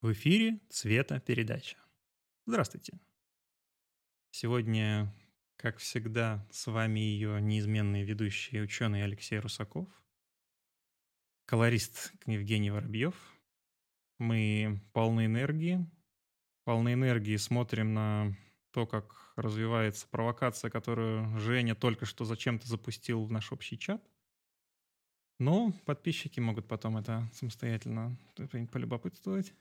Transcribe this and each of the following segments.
В эфире «Цвета передача». Здравствуйте. Сегодня, как всегда, с вами ее неизменный ведущий ученый Алексей Русаков, колорист Евгений Воробьев. Мы полны энергии, полны энергии смотрим на то, как развивается провокация, которую Женя только что зачем-то запустил в наш общий чат – но подписчики могут потом это самостоятельно полюбопытствовать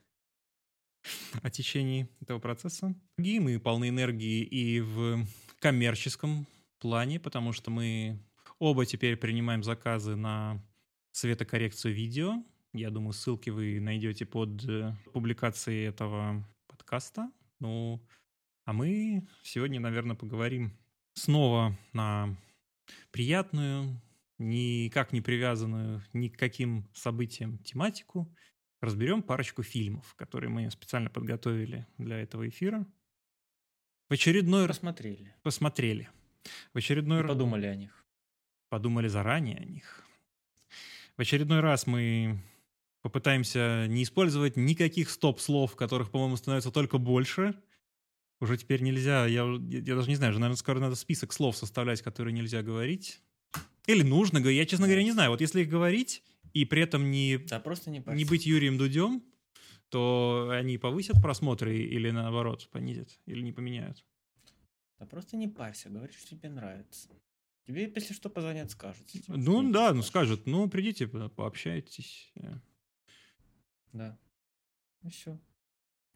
о течении этого процесса. И мы полны энергии и в коммерческом плане, потому что мы оба теперь принимаем заказы на светокоррекцию видео. Я думаю, ссылки вы найдете под э, публикацией этого подкаста. Ну, а мы сегодня, наверное, поговорим снова на приятную, никак не привязанную ни к каким событиям тематику. Разберем парочку фильмов, которые мы специально подготовили для этого эфира. В очередной раз... Посмотрели. Посмотрели. В очередной раз... Подумали о них. Подумали заранее о них. В очередной раз мы попытаемся не использовать никаких стоп-слов, которых, по-моему, становится только больше. Уже теперь нельзя, я, я даже не знаю, наверное, скоро надо список слов составлять, которые нельзя говорить. Или нужно говорить. Я, честно говоря, не знаю. Вот если их говорить и при этом не, да, просто не, не быть Юрием Дудем, то они повысят просмотры или наоборот понизят, или не поменяют. Да просто не парься, говори, что тебе нравится. Тебе, если что, позвонят, скажут. Ну да, ну скажут, ну придите, пообщайтесь. Да. Ну все.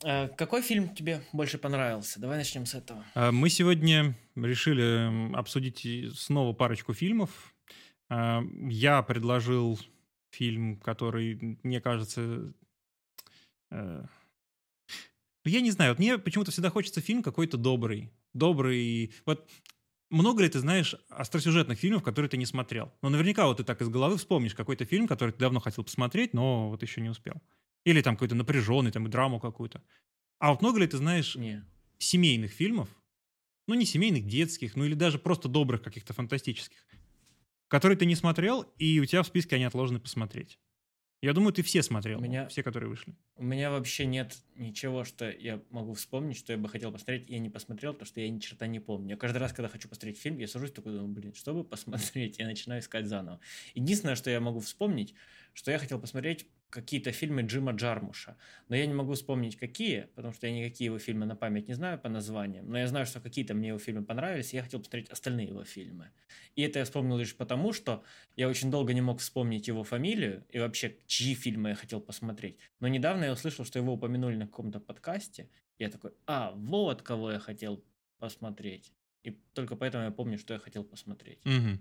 А, какой фильм тебе больше понравился? Давай начнем с этого. А, мы сегодня решили обсудить снова парочку фильмов. А, я предложил фильм, который, мне кажется... Э, я не знаю, вот мне почему-то всегда хочется фильм какой-то добрый. Добрый. Вот много ли ты знаешь остросюжетных фильмов, которые ты не смотрел? Ну, наверняка вот ты так из головы вспомнишь какой-то фильм, который ты давно хотел посмотреть, но вот еще не успел. Или там какой-то напряженный, там, драму какую-то. А вот много ли ты знаешь не. семейных фильмов, ну, не семейных, детских, ну, или даже просто добрых каких-то фантастических, который ты не смотрел, и у тебя в списке они отложены посмотреть. Я думаю, ты все смотрел, у меня, все, которые вышли. У меня вообще нет ничего, что я могу вспомнить, что я бы хотел посмотреть, и я не посмотрел, потому что я ни черта не помню. Я каждый раз, когда хочу посмотреть фильм, я сажусь такой, думаю, блин, чтобы посмотреть, я начинаю искать заново. Единственное, что я могу вспомнить, что я хотел посмотреть какие-то фильмы Джима Джармуша. Но я не могу вспомнить, какие, потому что я никакие его фильмы на память не знаю по названиям. Но я знаю, что какие-то мне его фильмы понравились, и я хотел посмотреть остальные его фильмы. И это я вспомнил лишь потому, что я очень долго не мог вспомнить его фамилию и вообще, чьи фильмы я хотел посмотреть. Но недавно я услышал, что его упомянули на каком-то подкасте. Я такой, а, вот кого я хотел посмотреть. И только поэтому я помню, что я хотел посмотреть. Угу.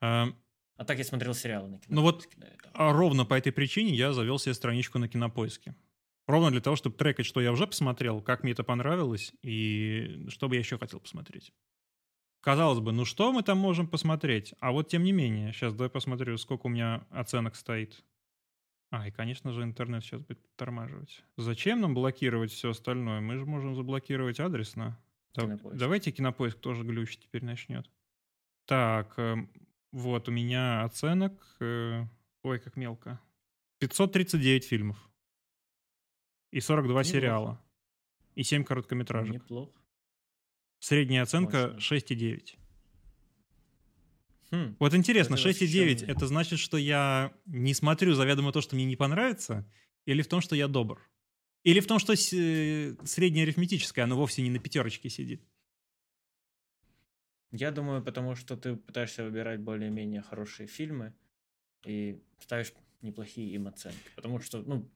А, а так я смотрел сериалы на кинопоиске. Ну вот а ровно по этой причине я завел себе страничку на кинопоиске. Ровно для того, чтобы трекать, что я уже посмотрел, как мне это понравилось и что бы я еще хотел посмотреть. Казалось бы, ну что мы там можем посмотреть? А вот тем не менее, сейчас давай посмотрю, сколько у меня оценок стоит. А, и, конечно же, интернет сейчас будет тормаживать. Зачем нам блокировать все остальное? Мы же можем заблокировать адресно. Кинопоиск. Давайте кинопоиск тоже глючить теперь начнет. Так, эм, вот, у меня оценок... Э, ой, как мелко. 539 фильмов. И 42 Неплохо. сериала. И 7 короткометражек. Неплохо. Средняя оценка 6,9. Хм, вот интересно, 6,9 это значит, что я не смотрю заведомо то, что мне не понравится, или в том, что я добр? Или в том, что э, среднее арифметическое, оно вовсе не на пятерочке сидит? Я думаю, потому что ты пытаешься выбирать более-менее хорошие фильмы и ставишь неплохие им оценки. Потому что, ну,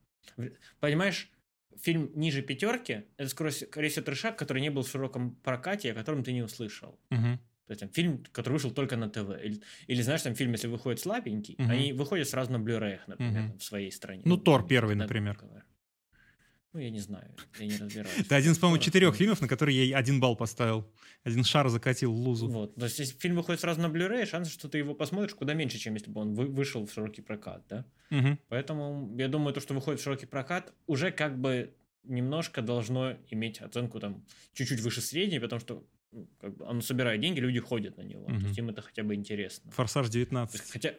понимаешь, фильм ниже пятерки – это, скорее всего, трешак, который не был в широком прокате, о котором ты не услышал. Угу. То есть там фильм, который вышел только на ТВ. Или, или знаешь, там фильм, если выходит слабенький, угу. они выходят сразу на Blu-ray, например, угу. в своей стране. Ну, Тор первый, например. Ну, я не знаю, я не разбираюсь. Это один из, по-моему, четырех фильмов, на которые я один балл поставил. Один шар закатил лузу. Вот. То есть, если фильм выходит сразу на Blu-ray, шанс, что ты его посмотришь, куда меньше, чем если бы он вышел в широкий прокат, да? Угу. Поэтому я думаю, то, что выходит в широкий прокат, уже как бы немножко должно иметь оценку там чуть-чуть выше средней, потому что как бы, оно собирает деньги, люди ходят на него. Угу. То есть им это хотя бы интересно. Форсаж 19. Есть, хотя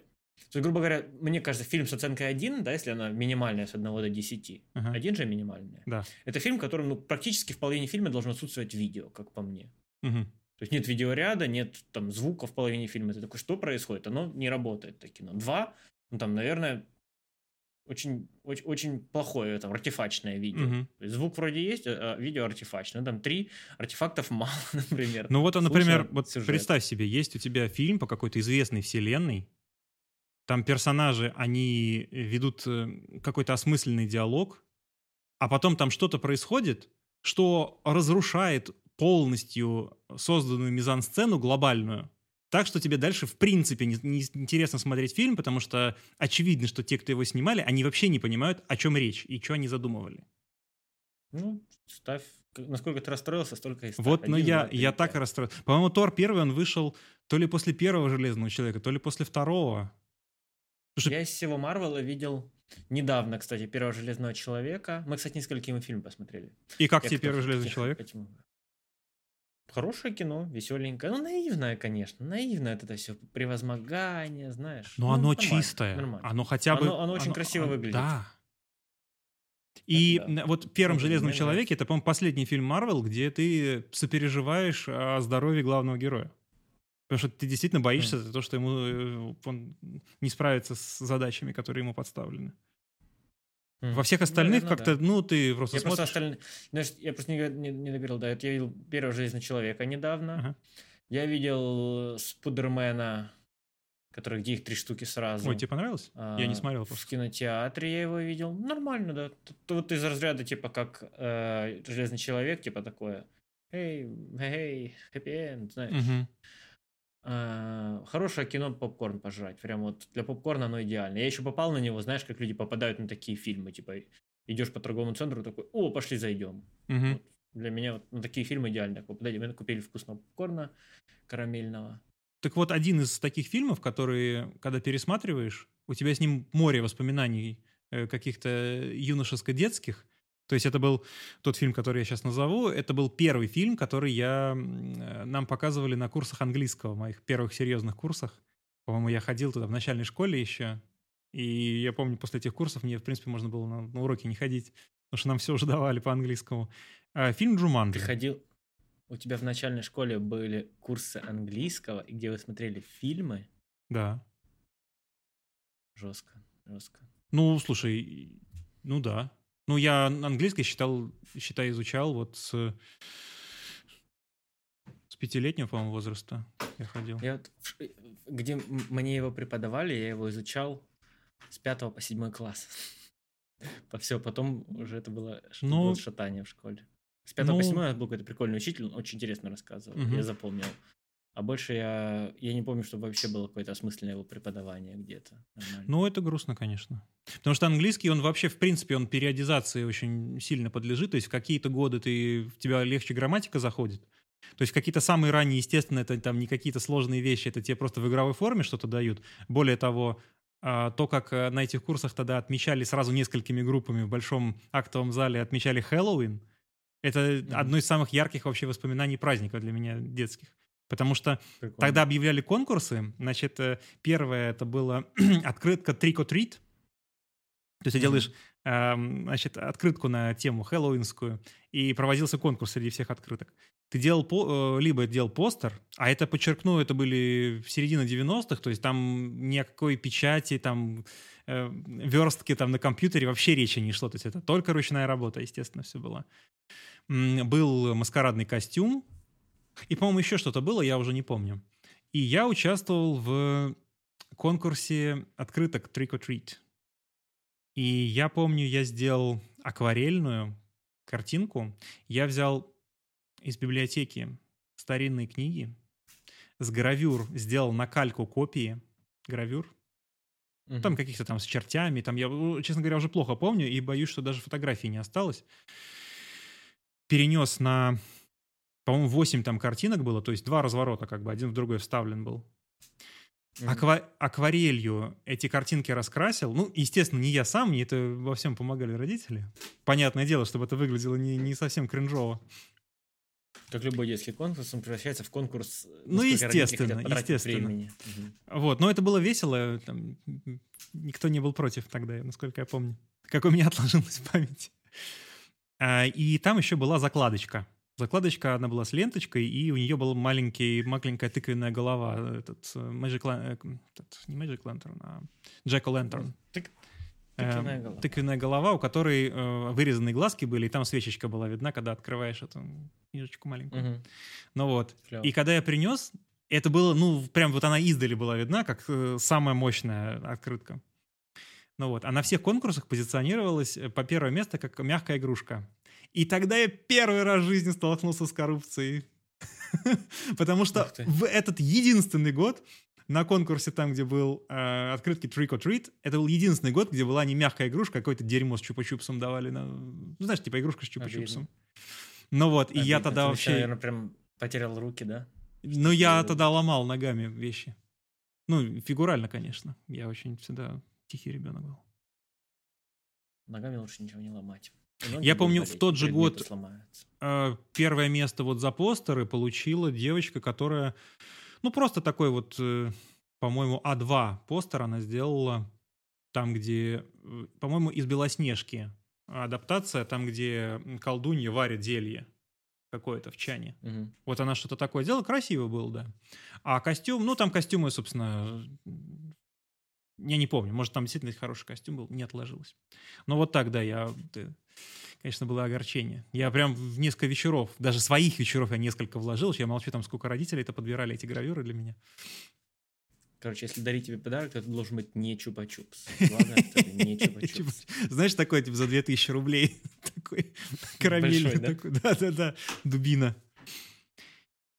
То есть, грубо говоря, мне кажется, фильм с оценкой 1, да, если она минимальная с 1 до 10, Ага. один же минимальная. Да. Это фильм, в котором ну, практически в половине фильма должно отсутствовать видео, как по мне. Мгм. То есть нет видеоряда, нет там звука в половине фильма. Ты такой, что происходит? Оно не работает, это кино. Два, ну там, наверное, очень, очень, очень плохое там артефачное видео. То есть звук вроде есть, а а видео артефачное. Там три артефактов мало, например. Ну вот, а, например, вот сюжет. представь себе, есть у тебя фильм по какой-то известной вселенной, там персонажи, они ведут э, какой-то осмысленный диалог, а потом там что-то происходит, что разрушает полностью созданную мизансцену глобальную, так что тебе дальше в принципе не, не интересно смотреть фильм, потому что очевидно, что те, кто его снимали, они вообще не понимают, о чем речь и что они задумывали. Ну, ставь. Насколько ты расстроился, столько и ставь. Вот, но Один, я, два, три, я так расстроен. По-моему, Тор первый, он вышел то ли после первого Железного Человека, то ли после второго. Слушай, Я из всего Марвела видел недавно, кстати, первого Железного Человека. Мы, кстати, несколько ему фильм посмотрели. И как Я тебе первый Железный Человек? этим- Хорошее кино, веселенькое. Ну, наивное, конечно. Наивное это все. Превозмогание, знаешь. Но Ну, оно нормально, чистое. нормально. Оно хотя бы... Оно- оно очень красиво выглядит. Да. И да. вот в первом Ну, Железном Человеке, это, по-моему, последний фильм Марвел, где ты сопереживаешь о здоровье главного героя. Потому что ты действительно боишься за то, что ему э, он не справится с задачами, которые ему подставлены. Во всех Ну, остальных наверно, как-то, да. ну, ты просто Я просто смотришь. остальные... Знаешь, я просто не, не, не договорил, да. Вот я видел первого Железного Человека недавно. Ага. Я видел Спудермена, который, где их три штуки сразу. Ой, тебе понравилось? Я не А, смотрел В просто. кинотеатре я его видел. Нормально, да. Т- т- Вот из разряда, типа, как э, Железный человек, типа такое. Эй, эй, хэппи энд, знаешь. Мгм. А, Хорошее кино попкорн пожрать. Прям вот для попкорна оно идеально. Я еще попал на него, знаешь, как люди попадают на такие фильмы. Типа, идешь по торговому центру, такой, о, пошли зайдем. Мгм. Вот Для меня вот на такие фильмы идеально. Попадали, мы купили вкусного попкорна карамельного. Так вот, один из таких фильмов, которые, когда пересматриваешь, у тебя с ним море воспоминаний э, каких-то юношеско-детских. То есть это был тот фильм, который я сейчас назову. Это был первый фильм, который я, э, нам показывали на курсах английского, моих первых серьезных курсах. По-моему, я ходил туда в начальной школе еще. И я помню, после этих курсов мне, в принципе, можно было на, на уроки не ходить, потому что нам все уже давали по английскому. А, фильм «Джуманджи». Ты ходил... У тебя в начальной школе были курсы английского, где вы смотрели фильмы. Да. Жестко, жестко. Ну, слушай, ну да. Ну, я английский считал, считай, изучал вот с, с пятилетнего, по-моему, возраста я ходил. Я вот где мне его преподавали, я его изучал с пятого по седьмой класс. По все, потом уже это было, Ну, было шатание в школе. С пятого ну- по седьмой у нас был какой-то прикольный учитель, он очень интересно рассказывал, Мгм. я запомнил. А больше я, я не помню, чтобы вообще было какое-то осмысленное его преподавание где-то. нормально. Ну, это грустно, конечно. Потому что английский, он вообще, в принципе, он периодизации очень сильно подлежит. То есть в какие-то годы ты, в тебя легче грамматика заходит. То есть какие-то самые ранние, естественно, это там не какие-то сложные вещи, это тебе просто в игровой форме что-то дают. Более того, а, то, как э, на этих курсах тогда отмечали сразу несколькими группами в большом актовом зале, отмечали Хэллоуин, это Мгм. одно из самых ярких вообще воспоминаний праздника для меня детских. Потому что Прикольно. Тогда объявляли конкурсы. Значит, э, первое это было открытка Treat. То есть ты делаешь эм, значит, открытку на тему хэллоуинскую, и проводился конкурс среди всех открыток. Ты делал, по- э, либо делал постер, а это, подчеркну, это были в середине 90-х, то есть там ни о какой печати, там э, верстки там на компьютере вообще речи не шло. То есть это только ручная работа, естественно, все было. Был маскарадный костюм, и, по-моему, еще что-то было, я уже не помню. И я участвовал в конкурсе открыток Trick or Treat. И я помню, я сделал акварельную картинку. Я взял из библиотеки старинные книги, с гравюр сделал накальку копии гравюр. Мгм. Там каких-то там с чертями. Там я, ну, честно говоря, уже плохо помню и боюсь, что даже фотографий не осталось. Перенес на, по-моему, 8 там картинок было, то есть два разворота, как бы один в другой вставлен был. Аква- акварелью эти картинки раскрасил. Ну, естественно, не я сам, мне это во всем помогали родители. Понятное дело, чтобы это выглядело не, не совсем кринжово. Как любой детский конкурс, он превращается в конкурс. э, Ну, естественно, естественно. времени. Мгм. Вот, но это было весело, там, никто не был против тогда, насколько я помню. Как у меня отложилось в памяти. А, И там еще была закладочка. Закладочка, она была с ленточкой, и у нее была маленький, маленькая тыквенная голова. Этот э, Magic э, этот, не Magic Lantern, а Jack Lantern. Тык- Тыквенная голова. Тыквенная голова, у которой э, вырезанные глазки были, и там свечечка была видна, когда открываешь эту книжечку маленькую. Мгм. Ну вот. Клёво. И когда я принес, это было, ну, прям вот она издали была видна, как э, самая мощная открытка. Ну вот. А на всех конкурсах позиционировалась э, по первое место как мягкая игрушка. И тогда я первый раз в жизни столкнулся с коррупцией. Потому что в этот единственный год на конкурсе там, где был э, открытки Trick or Treat, это был единственный год, где была не мягкая игрушка, а какое-то дерьмо с чупа-чупсом давали. на- Ну, знаешь, типа игрушка с чупа-чупсом. Ну вот, и я Обидно. тогда Ты, вообще... наверное, прям потерял руки, да? Ну, я тогда ломал ногами вещи. Ну, фигурально, конечно. Я очень всегда тихий ребенок был. Ногами лучше ничего не ломать. Я помню, в тот же год-. Э, Первое место вот за постеры получила девочка, которая, ну, просто такой вот, э, по-моему, А2 постер она сделала там, где, э, по-моему, из Белоснежки адаптация, там, где колдунья варит зелье какое-то в чане. Мгм. Вот она что-то такое сделала, красиво было, да. А костюм, ну, там костюмы, собственно, я не помню, может, там действительно хороший костюм был, не отложилось. Но вот так, да, я, конечно, было огорчение. Я прям в несколько вечеров, даже своих вечеров я несколько вложил, я молчу, там сколько родителей это подбирали эти гравюры для меня. Короче, если дарить тебе подарок, то это должен быть не чупа-чупс. Главное, чтобы не чупа-чупс. Знаешь, такой, типа, за 2000 рублей, такой карамельный, такой, да-да-да, дубина.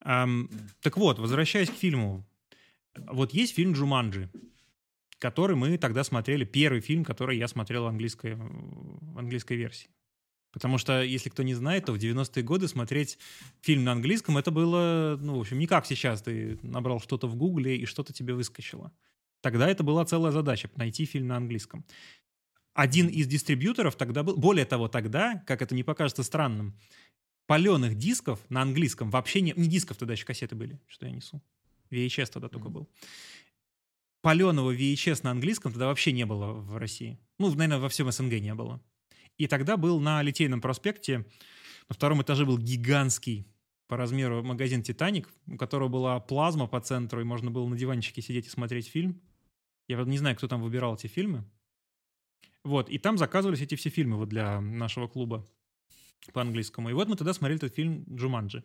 Так вот, возвращаясь к фильму. Вот есть фильм «Джуманджи», который мы тогда смотрели, первый фильм, который я смотрел в английской, в английской версии. Потому что, если кто не знает, то в 90-е годы смотреть фильм на английском, это было, ну, в общем, не как сейчас. Ты набрал что-то в гугле, и что-то тебе выскочило. Тогда это была целая задача — найти фильм на английском. Один из дистрибьюторов тогда был... Более того, тогда, как это не покажется странным, паленых дисков на английском вообще не... Не дисков тогда еще кассеты были, что я несу. VHS тогда только Мгм. был. Паленого VHS на английском тогда вообще не было в России. Ну, наверное, во всем СНГ не было. И тогда был на Литейном проспекте, на втором этаже был гигантский по размеру магазин «Титаник», у которого была плазма по центру, и можно было на диванчике сидеть и смотреть фильм. Я не знаю, кто там выбирал эти фильмы. Вот, и там заказывались эти все фильмы вот для нашего клуба по-английскому. И вот мы тогда смотрели этот фильм «Джуманджи».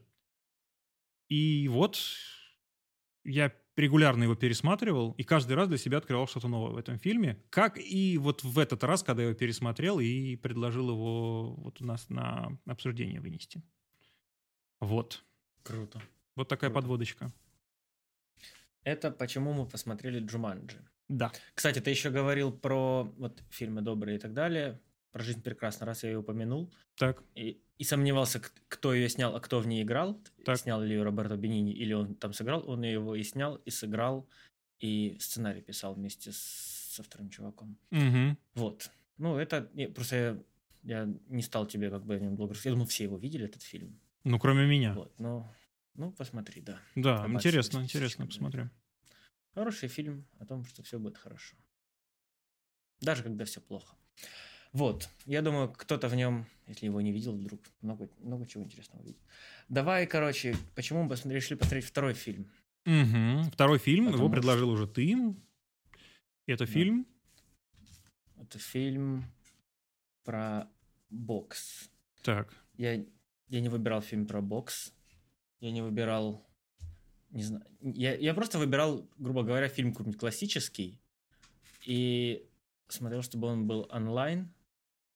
И вот я регулярно его пересматривал, и каждый раз для себя открывал что-то новое в этом фильме. Как и вот в этот раз, когда я его пересмотрел и предложил его вот у нас на обсуждение вынести. Вот. Круто. Вот такая Круто. подводочка. Это почему мы посмотрели Джуманджи. Да. Кстати, ты еще говорил про вот фильмы добрые и так далее. Про жизнь прекрасно, раз я ее упомянул. Так. И, и сомневался, кто ее снял, а кто в ней играл. Так. Снял ли ее Роберто Бенини, или он там сыграл. Он его и снял, и сыграл, и сценарий писал вместе с, со вторым чуваком. Мгм. Вот. Ну, это не- просто я, я не стал тебе как бы о нем. Я думал, все его видели, этот фильм. Ну, кроме меня. Вот, но, ну, посмотри, да. Да, Пробачь интересно, интересно, посмотрим. Хороший фильм о том, что все будет хорошо. Даже когда все плохо. Вот, я думаю, кто-то в нем, если его не видел, вдруг много, много чего интересного увидит. Давай, короче, почему мы посмотри- решили посмотреть второй фильм? Мгм. Второй фильм, его Потому предложил уже ты. Это Да. фильм. Это фильм про бокс. Так. Я, я не выбирал фильм про бокс. Я не выбирал... Не знаю. Я, я просто выбирал, грубо говоря, фильм какой-нибудь классический. И смотрел, чтобы он был онлайн.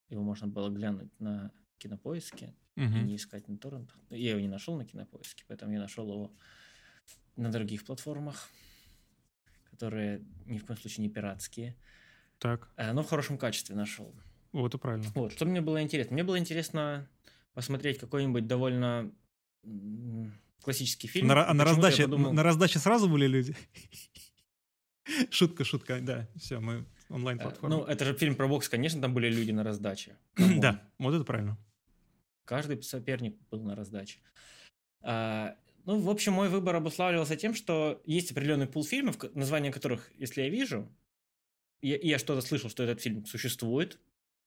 Его можно было глянуть на кинопоиске и Мгм. не искать на торрентах. Я его не нашел на кинопоиске, поэтому я нашел его на других платформах, которые ни в коем случае не пиратские. Так. Э, Но в хорошем качестве нашел. Вот и правильно. Вот, что мне было интересно? Мне было интересно посмотреть какой-нибудь довольно классический фильм. На, И а на раздаче, подумал- на раздаче сразу были люди? Шутка, шутка, да. Все, мы онлайн-платформа. Ну, это же фильм про бокс, конечно, там были люди на раздаче. Да, вот это правильно. Каждый соперник был на раздаче. А, ну, в общем, мой выбор обуславливался тем, что есть определенный пул фильмов, название которых, если я вижу, я, я что-то слышал, что этот фильм существует,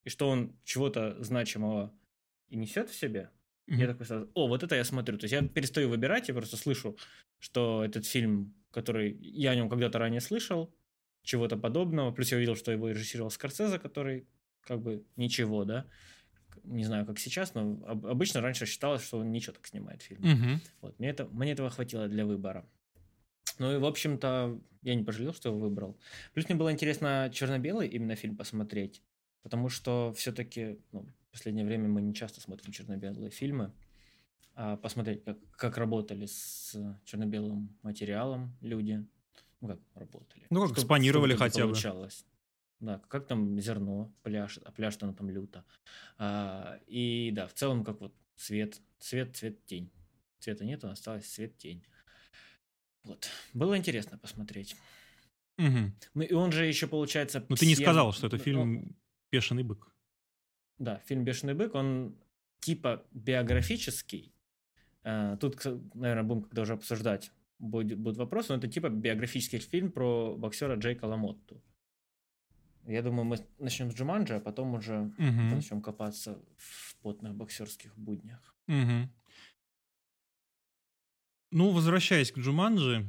и что он чего-то значимого и несет в себе, mm-hmm. я такой сразу, о, вот это я смотрю. То есть я перестаю выбирать, я просто слышу, что этот фильм, который я о нем когда-то ранее слышал, чего-то подобного. Плюс я увидел, что его режиссировал Скорсезе, который как бы ничего, да. Не знаю, как сейчас, но обычно раньше считалось, что он ничего так снимает фильм. Угу. Вот, мне, это, мне этого хватило для выбора. Ну и, в общем-то, я не пожалел, что его выбрал. Плюс мне было интересно черно-белый именно фильм посмотреть, потому что все-таки ну, в последнее время мы не часто смотрим черно-белые фильмы. А посмотреть, как, как работали с черно-белым материалом люди, ну как работали. Ну как экспонировали хотя бы. Получалось. Да, как там зерно пляж, а пляж там, там люто. А, и да, в целом как вот цвет, цвет, цвет, тень. Цвета нету, осталось цвет, тень. Вот. Было интересно посмотреть. Угу. Ну и он же еще получается... Ну ты не сказал, что это ну, фильм ну, «Бешеный бык». Да, фильм «Бешеный бык», он типа биографический. А, тут, наверное, будем когда уже обсуждать будет, будут вопросы, но это типа биографический фильм про боксера Джейка Ламотту. Я думаю, мы начнем с Джуманджи, а потом уже угу. начнем копаться в потных боксерских буднях. Угу. Ну, возвращаясь к Джуманджи,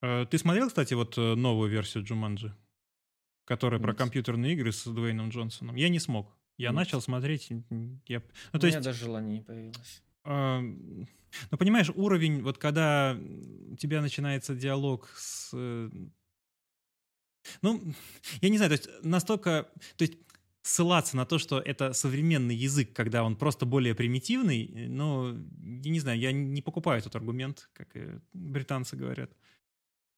э, ты смотрел, кстати, вот э, новую версию Джуманджи, которая Нет. про компьютерные игры с Дуэйном Джонсоном? Я не смог. Я Нет. начал смотреть. Я... Ну, то У есть... меня даже желания не появилось. Ну, понимаешь, уровень, вот когда у тебя начинается диалог с... Э, ну, я не знаю, то есть настолько... То есть ссылаться на то, что это современный язык, когда он просто более примитивный, э, ну, я не знаю, я не покупаю этот аргумент, как британцы говорят.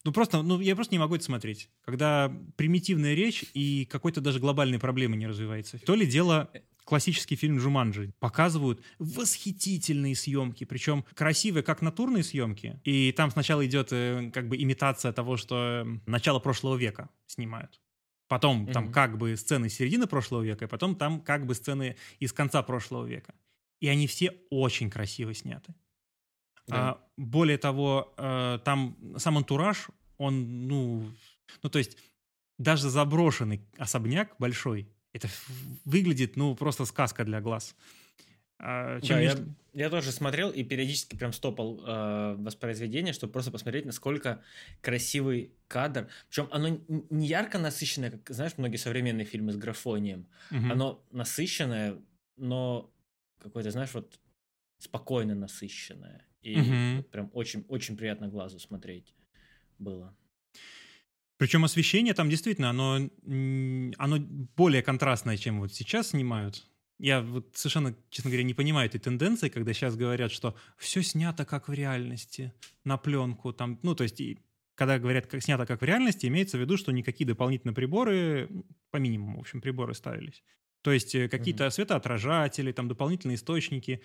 Ну, просто, ну, я просто не могу это смотреть. Когда примитивная речь и какой-то даже глобальной проблемы не развивается. То ли дело э, классический фильм «Джуманджи». Показывают восхитительные съемки, причем красивые, как натурные съемки. И там сначала идет э, как бы имитация того, что э, начало прошлого века снимают. Потом mm-hmm. там как бы сцены середины прошлого века, и потом там как бы сцены из конца прошлого века. И они все очень красиво сняты. Да. А, более того, э, там сам антураж, он, ну, ну, то есть даже заброшенный особняк большой, это выглядит, ну, просто сказка для глаз. А, чем да, я, я тоже смотрел и периодически прям стопал э, воспроизведение, чтобы просто посмотреть, насколько красивый кадр. Причем оно не ярко насыщенное, как, знаешь, многие современные фильмы с графонием. Угу. Оно насыщенное, но какое-то, знаешь, вот спокойно насыщенное. И угу. прям очень-очень приятно глазу смотреть было. Причем освещение там действительно, оно, оно более контрастное, чем вот сейчас снимают. Я вот совершенно, честно говоря, не понимаю этой тенденции, когда сейчас говорят, что все снято как в реальности, на пленку. Там, ну, то есть, и, когда говорят, как снято как в реальности, имеется в виду, что никакие дополнительные приборы, по минимуму, в общем, приборы ставились. То есть э, какие-то mm-hmm. светоотражатели, там дополнительные источники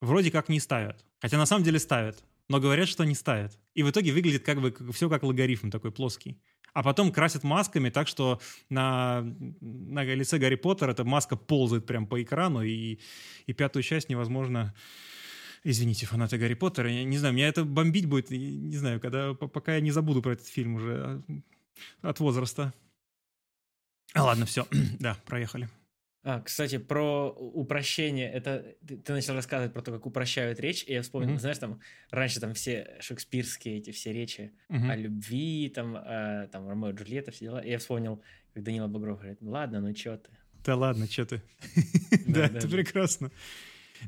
вроде как не ставят. Хотя на самом деле ставят, но говорят, что не ставят. И в итоге выглядит как бы все как логарифм такой плоский а потом красят масками так, что на, на лице Гарри Поттера эта маска ползает прям по экрану, и, и пятую часть невозможно... Извините, фанаты Гарри Поттера, я не знаю, меня это бомбить будет, не знаю, когда, пока я не забуду про этот фильм уже а, от возраста. А, ладно, все, да, проехали. А, кстати, про упрощение. Это ты, ты начал рассказывать про то, как упрощают речь, и я вспомнил, mm-hmm. знаешь, там раньше там все шекспирские эти все речи mm-hmm. о любви, там, э, там Ромео и Джульетта, все дела. И я вспомнил, как Данила Багров говорит, ладно, ну чё ты? Да ладно, чё ты? Да, это прекрасно.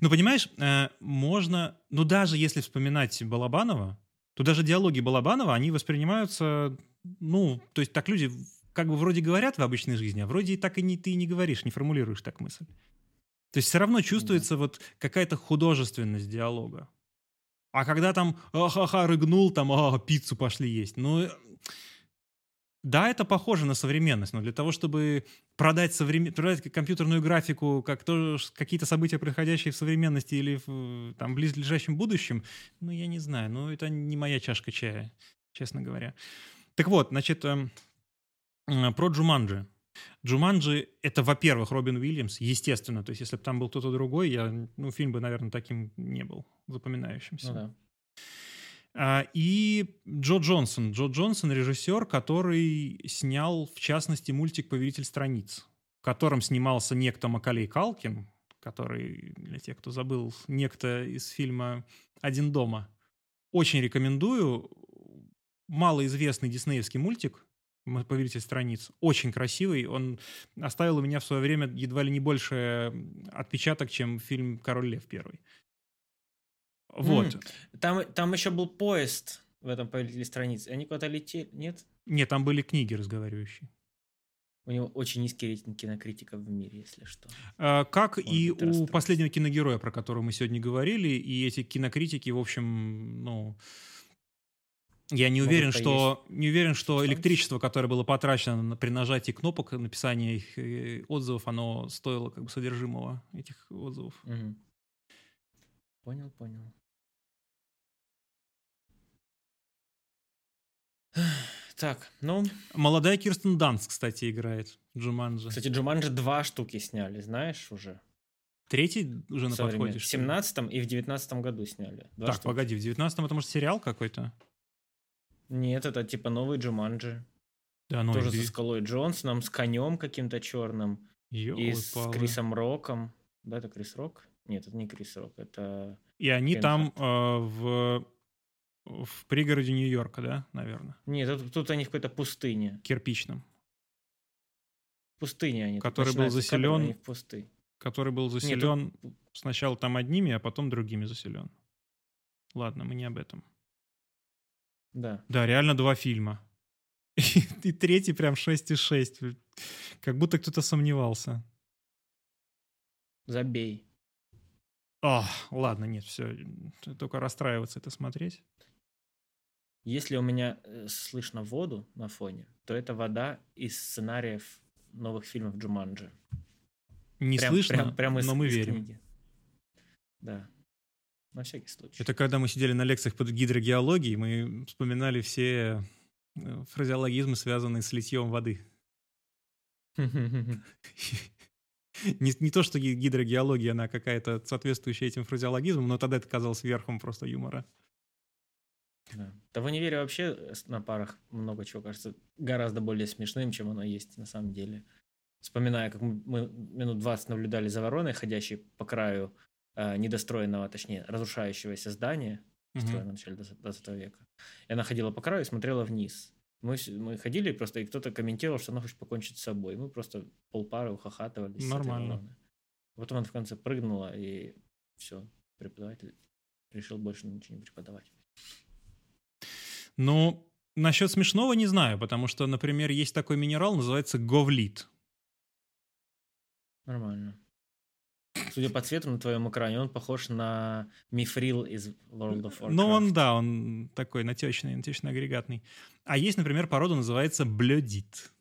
Ну, понимаешь, э, можно, ну, даже если вспоминать Балабанова, то даже диалоги Балабанова, они воспринимаются, ну, то есть так люди как бы вроде говорят в обычной жизни, а вроде так и не, ты не говоришь, не формулируешь так мысль. То есть все равно чувствуется вот какая-то художественность диалога. А когда там ха-ха рыгнул, там а, пиццу пошли есть. Ну, да, это похоже на современность, но для того, чтобы продать, современ... продать компьютерную графику, как то, какие-то события, происходящие в современности или в там, близлежащем будущем, ну, я не знаю, ну, это не моя чашка чая, честно говоря. Так вот, значит, эм, про Джуманджи. Джуманджи — это, во-первых, Робин Уильямс, естественно. То есть если бы там был кто-то другой, я, ну, фильм бы, наверное, таким не был запоминающимся. Ну да. А, и Джо Джонсон. Джо Джонсон — режиссер, который снял, в частности, мультик «Повелитель страниц», в котором снимался некто Макалей Калкин, который, для тех, кто забыл, некто из фильма «Один дома». Очень рекомендую. Малоизвестный диснеевский мультик, «Повелитель страниц». Очень красивый. Он оставил у меня в свое время едва ли не больше отпечаток, чем фильм «Король лев» первый. Вот. Mm. Там, там еще был поезд в этом «Повелителе страниц». Они куда-то летели, нет? Нет, там были книги разговаривающие. У него очень низкий рейтинг кинокритиков в мире, если что. А, как Может и быть, у последнего киногероя, про которого мы сегодня говорили, и эти кинокритики, в общем, ну, я не уверен, что не уверен, что электричество, которое было потрачено при нажатии кнопок написания их э, отзывов, оно стоило как бы содержимого этих отзывов. Угу. Понял, понял. Так, ну... Молодая Кирстен Данс, кстати, играет Джуманджи. Кстати, Джуманджи два штуки сняли, знаешь, уже. Третий уже на подходе? В 17 и в 19 году сняли. Два так, штуки. погоди, в 19 это, может, сериал какой-то? Нет, это типа новый Джуманджи. Да, ну Тоже иди. со Скалой Джонсоном, с конем каким-то черным. и с Крисом Роком. Да, это Крис Рок? Нет, это не Крис Рок, это... И они Кен там э, в в пригороде Нью-Йорка, да, наверное? Нет, тут, тут они в какой-то пустыне. Кирпичном. Пустыне они. Который был заселен... В. Который был заселен Нет, тут... сначала там одними, а потом другими заселен. Ладно, мы не об этом. Да. Да, реально два фильма. И, и третий прям 6,6. Как будто кто-то сомневался. Забей. О, ладно, нет, все. Только расстраиваться это смотреть. Если у меня э, слышно воду на фоне, то это вода из сценариев новых фильмов Джуманджи. Не прям, слышно, прям, прям из, но мы из верим. Книги. Да. На всякий случай. Это когда мы сидели на лекциях по гидрогеологии, мы вспоминали все э, фразеологизмы, связанные с литьем воды. Не, не то, что гидрогеология, она какая-то соответствующая этим фразеологизмам, но тогда это казалось верхом просто юмора. Да. да в универе вообще э, на парах много чего кажется гораздо более смешным, чем оно есть на самом деле. Вспоминая, как мы минут 20 наблюдали за вороной, ходящей по краю э, недостроенного, точнее, разрушающегося здания, построенного в начале 20 века. И она ходила по краю и смотрела вниз. Мы, мы ходили просто, и кто-то комментировал, что она хочет покончить с собой. Мы просто полпары ухахатывались. Нормально. Потом она в конце прыгнула, и все, преподаватель решил больше ничего не преподавать. Ну, насчет смешного не знаю, потому что, например, есть такой минерал, называется говлит. Nормально. Судя по цвету на твоем экране, он похож на мифрил из World of Warcraft. Ну, он, да, он такой натечный, натечно-агрегатный. А есть, например, порода называется блёдит.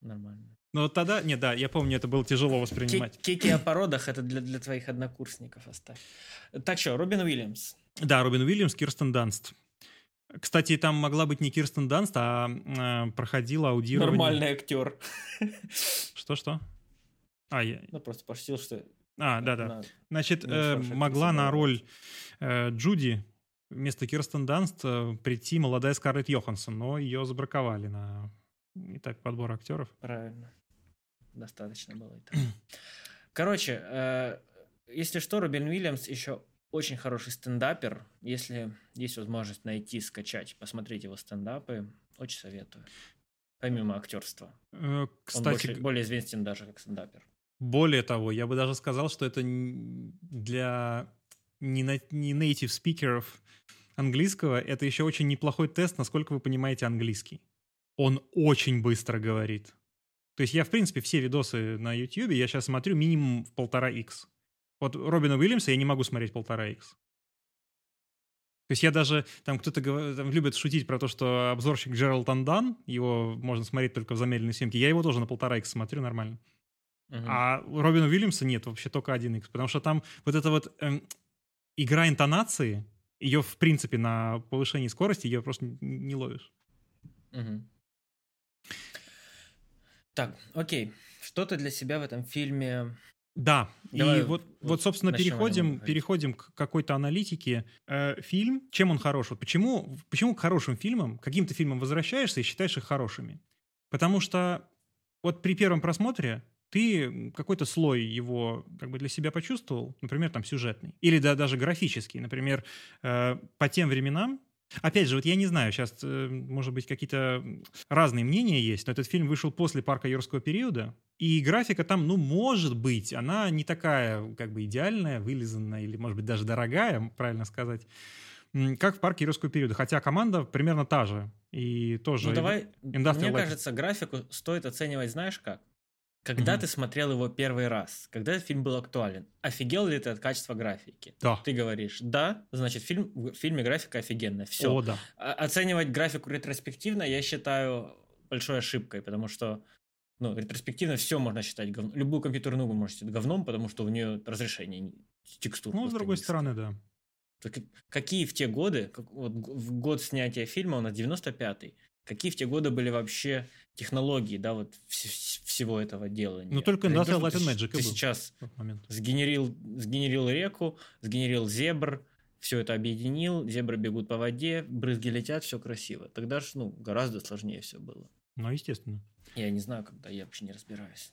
Нормально. Ну вот тогда, не, да, я помню, это было тяжело воспринимать. Кеки о породах это для, для твоих однокурсников оставь. Так что, Робин Уильямс. Да, Робин Уильямс, Кирстен Данст. Кстати, там могла быть не Кирстен Данст, а э, проходила аудирование... Нормальный актер. Что-что? А, я... Ну, просто пошутил, что... А, да-да. Значит, э, могла на роль э, Джуди вместо Кирстен Данст э, прийти молодая Скарлетт Йоханссон, но ее забраковали на итак подбор актеров. Правильно. Достаточно было и так. Короче, э, если что, Робин Уильямс еще очень хороший стендапер. Если есть возможность найти, скачать, посмотреть его стендапы, очень советую. Помимо актерства. Э, кстати, Он больше, более известен даже как стендапер. Более того, я бы даже сказал, что это для не, native спикеров английского, это еще очень неплохой тест, насколько вы понимаете английский. Он очень быстро говорит. То есть я, в принципе, все видосы на YouTube, я сейчас смотрю минимум в полтора x. Вот Робина Уильямса я не могу смотреть полтора x. То есть я даже, там кто-то там, любит шутить про то, что обзорщик Джеральд Андан, его можно смотреть только в замедленной съемке, я его тоже на полтора x смотрю нормально. Uh-huh. А Робина Уильямса нет, вообще только 1x, потому что там вот эта вот эм, игра интонации, ее в принципе на повышении скорости ее просто не ловишь. Uh-huh. Так, окей. Что ты для себя в этом фильме да, Давай и вот, вот вот, собственно, переходим, переходим к какой-то аналитике. Э, фильм, чем он хорош? Вот почему, почему к хорошим фильмам, каким-то фильмам возвращаешься и считаешь их хорошими? Потому что вот при первом просмотре ты какой-то слой его как бы для себя почувствовал, например, там сюжетный, или да, даже графический, например, э, по тем временам. Опять же, вот я не знаю, сейчас, э, может быть, какие-то разные мнения есть, но этот фильм вышел после парка юрского периода, и графика там, ну, может быть, она не такая как бы идеальная, вылизанная, или, может быть, даже дорогая, правильно сказать, как в парке юрского периода. Хотя команда примерно та же. И тоже... Ну давай, мне кажется, графику стоит оценивать, знаешь как? Когда Мгм. ты смотрел его первый раз, когда этот фильм был актуален, офигел ли ты от качества графики? Да. Ты говоришь, да, значит, фильм, в фильме графика офигенная. Все. О, да. Оценивать графику ретроспективно я считаю большой ошибкой, потому что ну, ретроспективно все можно считать говном. Любую компьютерную игру можно считать говном, потому что у нее разрешение не- текстур. Ну, с другой низкое. стороны, да. Какие в те годы, как, вот в год снятия фильма, у нас 95-й, какие в те годы были вообще технологии, да, вот вс- всего этого делания? Ну, только Industrial Light ты and Magic Ты был. сейчас сгенерил, сгенерил реку, сгенерил зебр, все это объединил, зебры бегут по воде, брызги летят, все красиво. Тогда же, ну, гораздо сложнее все было. Ну, естественно. Я не знаю, когда, я вообще не разбираюсь.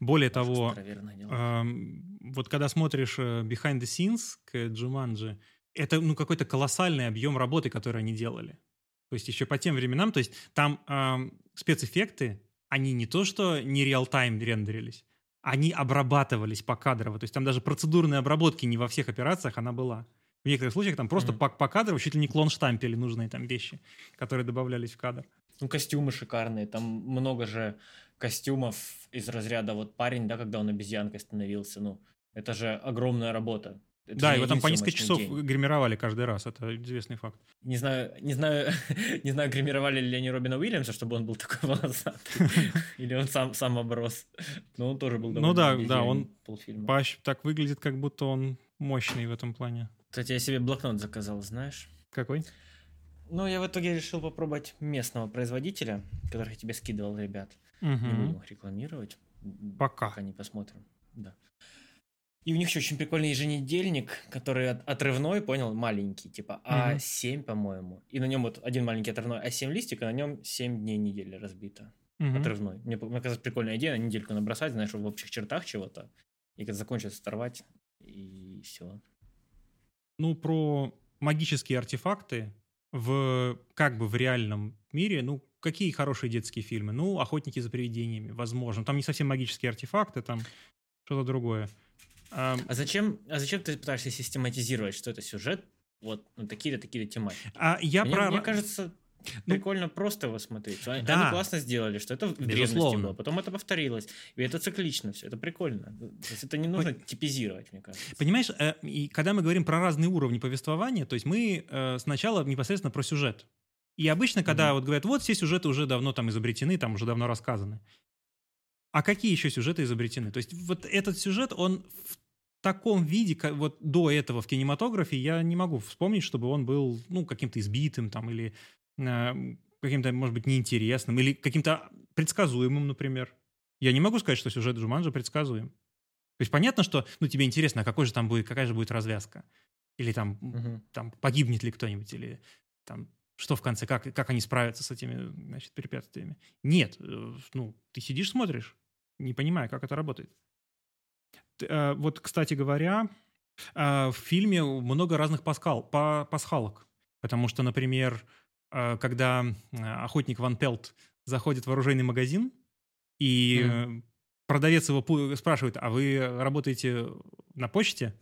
Более Ваши того, дела. Ам, вот когда смотришь э, behind the scenes к Джуманджи, это ну какой-то колоссальный объем работы, который они делали. То есть еще по тем временам, то есть там ам, спецэффекты, они не то что не реал-тайм рендерились, они обрабатывались покадрово. То есть там даже процедурной обработки не во всех операциях она была. В некоторых случаях там просто Мгм. по, покадрово чуть ли не клон штампили нужные там вещи, которые добавлялись в кадр. Ну, костюмы шикарные, там много же костюмов из разряда вот парень, да, когда он обезьянкой становился, ну, это же огромная работа. Это да, его там по несколько часов день. гримировали каждый раз, это известный факт. Не знаю, не знаю, не знаю, гримировали ли они Робина Уильямса, чтобы он был такой волосатый, или он сам сам оброс. Но он тоже был Ну да, да, он. Пащ так выглядит, как будто он мощный в этом плане. Кстати, я себе блокнот заказал, знаешь? Какой? Ну, я в итоге решил попробовать местного производителя, которых я тебе скидывал, ребят. Не Мгм. буду их рекламировать. Пока. Пока не посмотрим. Да. И у них еще очень прикольный еженедельник, который от- отрывной, понял, маленький, типа Мгм. А7, по-моему. И на нем вот один маленький отрывной А7 листик, и на нем 7 дней недели разбито. Мгм. Отрывной. Мне, мне казалось, прикольная идея, на недельку набросать, знаешь, в общих чертах чего-то. И когда закончится, оторвать, и все. Ну, про магические артефакты в как бы в реальном мире, ну, какие хорошие детские фильмы? Ну, «Охотники за привидениями», возможно. Там не совсем магические артефакты, там что-то другое. Ам, А зачем, а зачем ты пытаешься систематизировать, что это сюжет, вот на такие-то, такие-то тематики? А я мне, про... мне кажется, Ну, прикольно просто его смотреть. Они, да. они классно сделали, что это в древности Безусловно. было, потом это повторилось. И это циклично все, это прикольно. То есть это не нужно типизировать, мне кажется. Понимаешь, э, и когда мы говорим про разные уровни повествования, то есть мы э, сначала непосредственно про сюжет. И обычно, когда Мгм. вот говорят, вот все сюжеты уже давно там изобретены, там уже давно рассказаны. А какие еще сюжеты изобретены? То есть вот этот сюжет, он в таком виде, как вот до этого в кинематографе, я не могу вспомнить, чтобы он был, ну, каким-то избитым там или э, каким-то, может быть, неинтересным или каким-то предсказуемым, например. Я не могу сказать, что сюжет Джуманджи предсказуем. То есть понятно, что ну, тебе интересно, а какой же там будет, какая же будет развязка. Или там, Мгм. там погибнет ли кто-нибудь, или там что в конце, как, как они справятся с этими значит, препятствиями. Нет, э, ну, ты сидишь, смотришь, не понимая, как это работает. Э, Вот, кстати говоря, э, в фильме много разных паскал, па- пасхалок. Потому что, например, э, когда охотник Ван Пелт заходит в оружейный магазин, и э, продавец его спрашивает, а вы работаете на почте?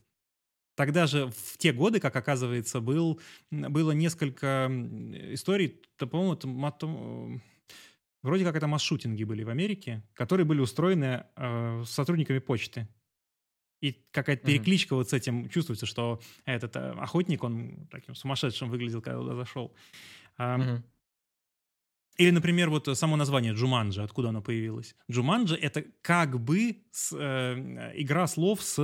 Тогда же в те годы, как оказывается, был, было несколько историй, то, по-моему, это мато- вроде как это масс-шутинги были в Америке, которые были устроены э, сотрудниками почты. И какая-то перекличка вот с этим чувствуется, что этот э, охотник, он таким сумасшедшим выглядел, когда туда зашел. А, Мгм. Или, например, вот само название Джуманджи, откуда оно появилось. Джуманджи — это как бы с, э, игра слов с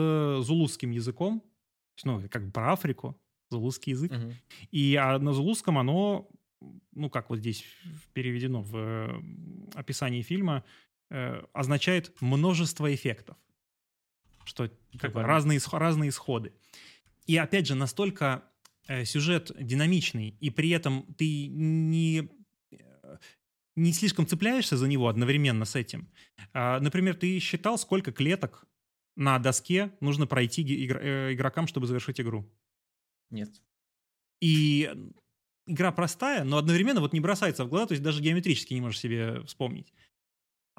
зулусским языком, ну, как бы про Африку, зулусский язык. Мгм. И а на зулусском оно, ну, как вот здесь переведено в э, описании фильма, э, означает множество эффектов, что как бы, разные, разные исходы. И опять же, настолько э, сюжет динамичный, и при этом ты не, э, не слишком цепляешься за него одновременно с этим. А, например, ты считал, сколько клеток на доске нужно пройти э, игрокам, чтобы завершить игру? Нет. И игра простая, но одновременно вот не бросается в глаза, то есть даже геометрически не можешь себе вспомнить.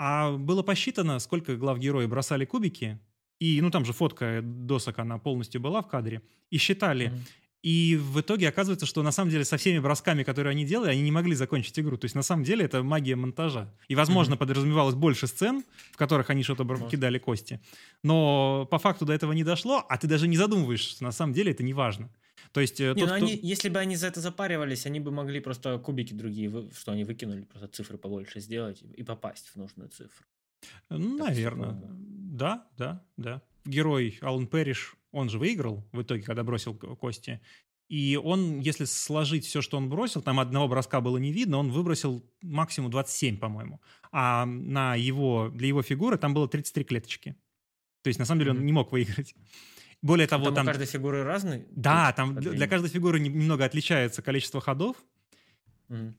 А было посчитано, сколько глав героя бросали кубики, и, ну, там же фотка досок, она полностью была в кадре, и считали. Mm-hmm. И в итоге оказывается, что на самом деле со всеми бросками, которые они делали, они не могли закончить игру. То есть на самом деле это магия монтажа. И, возможно, mm-hmm. подразумевалось больше сцен, в которых они что-то бр- кидали кости. Но по факту до этого не дошло, а ты даже не задумываешься, что на самом деле это не важно. То есть, э, не, тот, ну кто... они, если бы они за это запаривались, они бы могли просто кубики другие, что они выкинули, просто цифры побольше сделать и попасть в нужную цифру. Ну, наверное. Да, да, да. Герой Алан Перриш, он же выиграл в итоге, когда бросил кости. И он, если сложить все, что он бросил, там одного броска было не видно, он выбросил максимум 27, по-моему. А на его, для его фигуры там было 33 клеточки. То есть, на самом деле, он не мог выиграть. Более того, там... там... каждой фигуры разный? Да, там для, для каждой фигуры немного отличается количество ходов. Mm.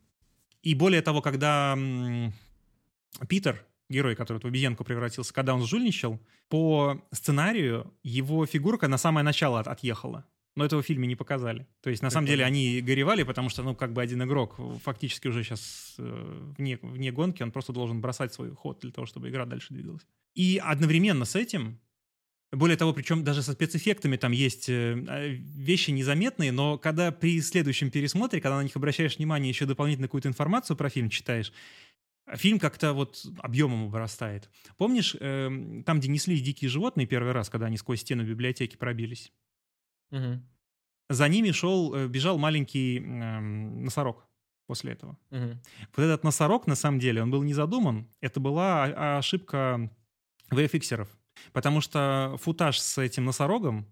И более того, когда Питер, герой, который в обезьянку превратился, когда он жульничал, по сценарию его фигурка на самое начало от, отъехала. Но этого в фильме не показали. То есть, на Прикольно. самом деле, они горевали, потому что, ну, как бы один игрок фактически уже сейчас э, вне, вне гонки, он просто должен бросать свой ход для того, чтобы игра дальше двигалась. И одновременно с этим более того, причем даже со спецэффектами там есть э, а, вещи незаметные, но когда при следующем пересмотре, когда на них обращаешь внимание, еще дополнительно какую-то информацию про фильм читаешь, фильм как-то вот объемом обрастает. Помнишь, э, там, где неслись дикие животные первый раз, когда они сквозь стену библиотеки пробились? Угу. За ними шел, э, бежал маленький э, носорог после этого. Угу. Вот этот носорог, на самом деле, он был не задуман. Это была ошибка VFX-еров. Потому что футаж с этим носорогом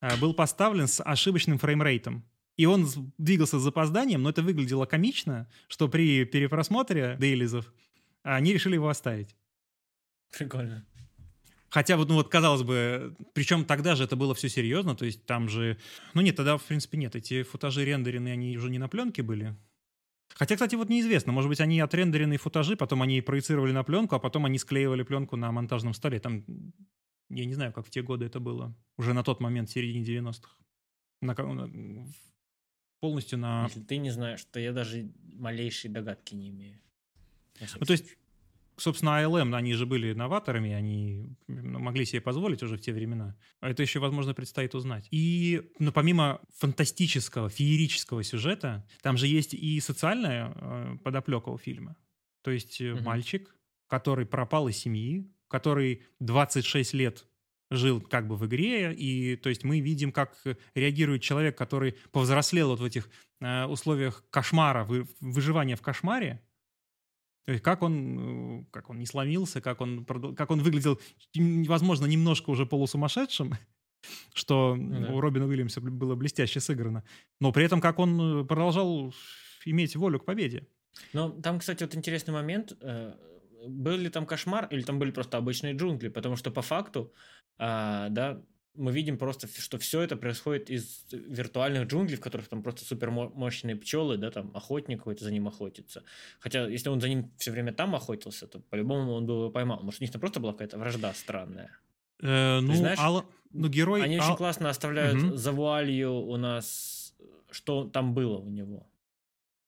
э, был поставлен с ошибочным фреймрейтом. И он двигался с запозданием, но это выглядело комично, что при перепросмотре дейлизов они решили его оставить. Прикольно. Хотя вот, ну вот, казалось бы, причем тогда же это было все серьезно, то есть там же... Ну нет, тогда, в принципе, нет, эти футажи рендерены, они уже не на пленке были, Хотя, кстати, вот неизвестно. Может быть, они отрендеренные футажи, потом они проецировали на пленку, а потом они склеивали пленку на монтажном столе. Там, я не знаю, как в те годы это было. Уже на тот момент, в середине 90-х. На, полностью на... Если ты не знаешь, то я даже малейшей догадки не имею. Ну, то есть собственно, ALM, они же были новаторами, они могли себе позволить уже в те времена. А это еще, возможно, предстоит узнать. И ну, помимо фантастического, феерического сюжета, там же есть и социальная э, подоплека у фильма. То есть угу. мальчик, который пропал из семьи, который 26 лет жил как бы в игре, и то есть мы видим, как реагирует человек, который повзрослел вот в этих э, условиях кошмара, вы, выживания в кошмаре, то есть как он, э, как он не сломился, как он, как он выглядел, возможно, немножко уже полусумасшедшим, что ну, да. у Робина Уильямса было блестяще сыграно. Но при этом как он продолжал иметь волю к победе. Ну, там, кстати, вот интересный момент. Э, был ли там кошмар или там были просто обычные джунгли? Потому что по факту, а, да, мы видим просто, что все это происходит из виртуальных джунглей, в которых там просто супер мощные пчелы, да, там охотник какой-то за ним охотится. Хотя, если он за ним все время там охотился, то по-любому он бы его поймал. Может, у них там просто была какая-то вражда странная. Э, ну, знаешь, Алла, ну, герой... Они Ал... очень классно оставляют угу. за вуалью у нас, что там было у него.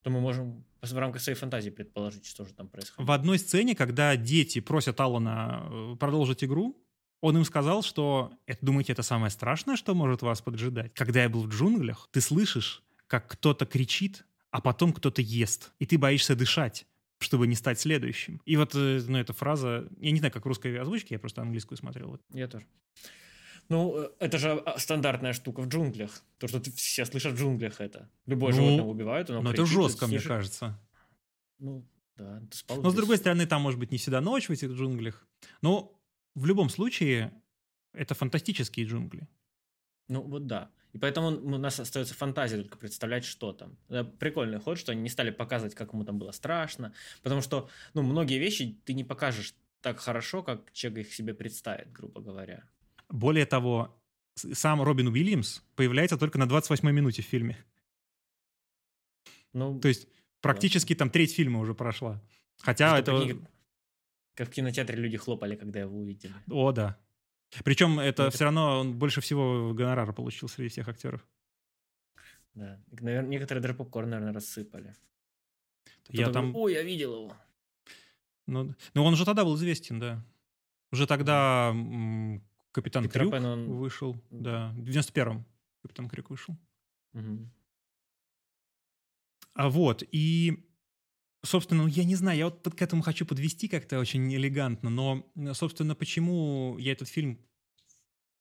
То мы можем в рамках своей фантазии предположить, что же там происходит. В одной сцене, когда дети просят Алана э, продолжить игру, он им сказал, что это, думаете, это самое страшное, что может вас поджидать? Когда я был в джунглях, ты слышишь, как кто-то кричит, а потом кто-то ест, и ты боишься дышать чтобы не стать следующим. И вот э, ну, эта фраза, я не знаю, как русской озвучке, я просто английскую смотрел. Я тоже. Ну, э, это же а, стандартная штука в джунглях. То, что все слышат в джунглях это. Любое ну, животное убивают, оно Ну, это жестко, мне кажется. Ну, да. Но, с другой стороны, там, может быть, не всегда ночь в этих джунглях. Но в любом случае, это фантастические джунгли. Ну вот да. И поэтому у нас остается фантазия только представлять, что там. Это прикольный ход, что они не стали показывать, как ему там было страшно. Потому что, ну, многие вещи ты не покажешь так хорошо, как человек их себе представит, грубо говоря. Более того, сам Робин Уильямс появляется только на 28-й минуте в фильме. Ну, То есть практически там треть фильма уже прошла. Хотя это... Прикинь, как в кинотеатре люди хлопали, когда его увидели. О, да. Причем это ну, все равно он больше всего гонорара получил среди всех актеров. Да. Наверное, некоторые даже попкорн, наверное, рассыпали. Я там... Ой, я видел его. Ну, ну, он уже тогда был известен, да. Уже тогда м- Капитан Питер Крюк Пен, он... вышел. Да, в 91-м Капитан Крюк вышел. Угу. А вот, и Собственно, ну, я не знаю, я вот к этому хочу подвести как-то очень элегантно, но, собственно, почему я этот фильм...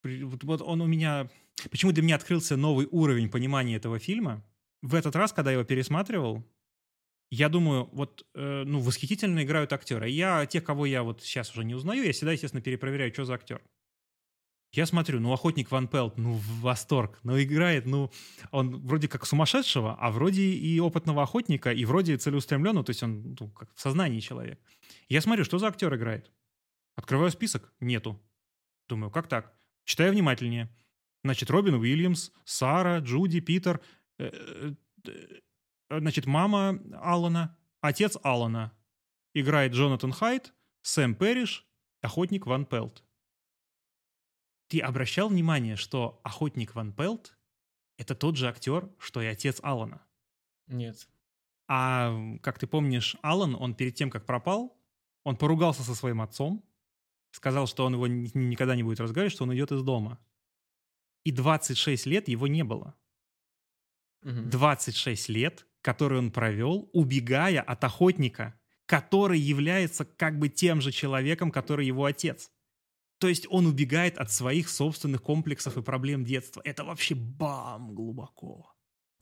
Вот, он у меня... Почему для меня открылся новый уровень понимания этого фильма? В этот раз, когда я его пересматривал, я думаю, вот, э, ну, восхитительно играют актеры. Я тех, кого я вот сейчас уже не узнаю, я всегда, естественно, перепроверяю, что за актер. Я смотрю, ну, охотник Ван Пелт, ну, в восторг, ну, играет, ну, он вроде как сумасшедшего, а вроде и опытного охотника, и вроде целеустремленного, то есть он ну, как в сознании человек. Я смотрю, что за актер играет. Открываю список, нету. Думаю, как так? Читаю внимательнее. Значит, Робин Уильямс, Сара, Джуди, Питер, э, э, э, значит, мама Алана, отец Алана. Играет Джонатан Хайт, Сэм Перриш, охотник Ван Пелт. Ты обращал внимание, что охотник Ван Пелт — это тот же актер, что и отец Алана? Нет. А как ты помнишь, Алан, он перед тем, как пропал, он поругался со своим отцом, сказал, что он его никогда не будет разговаривать, что он идет из дома. И 26 лет его не было. Угу. 26 лет, которые он провел, убегая от охотника, который является как бы тем же человеком, который его отец. То есть он убегает от своих собственных комплексов и проблем детства. Это вообще бам глубоко.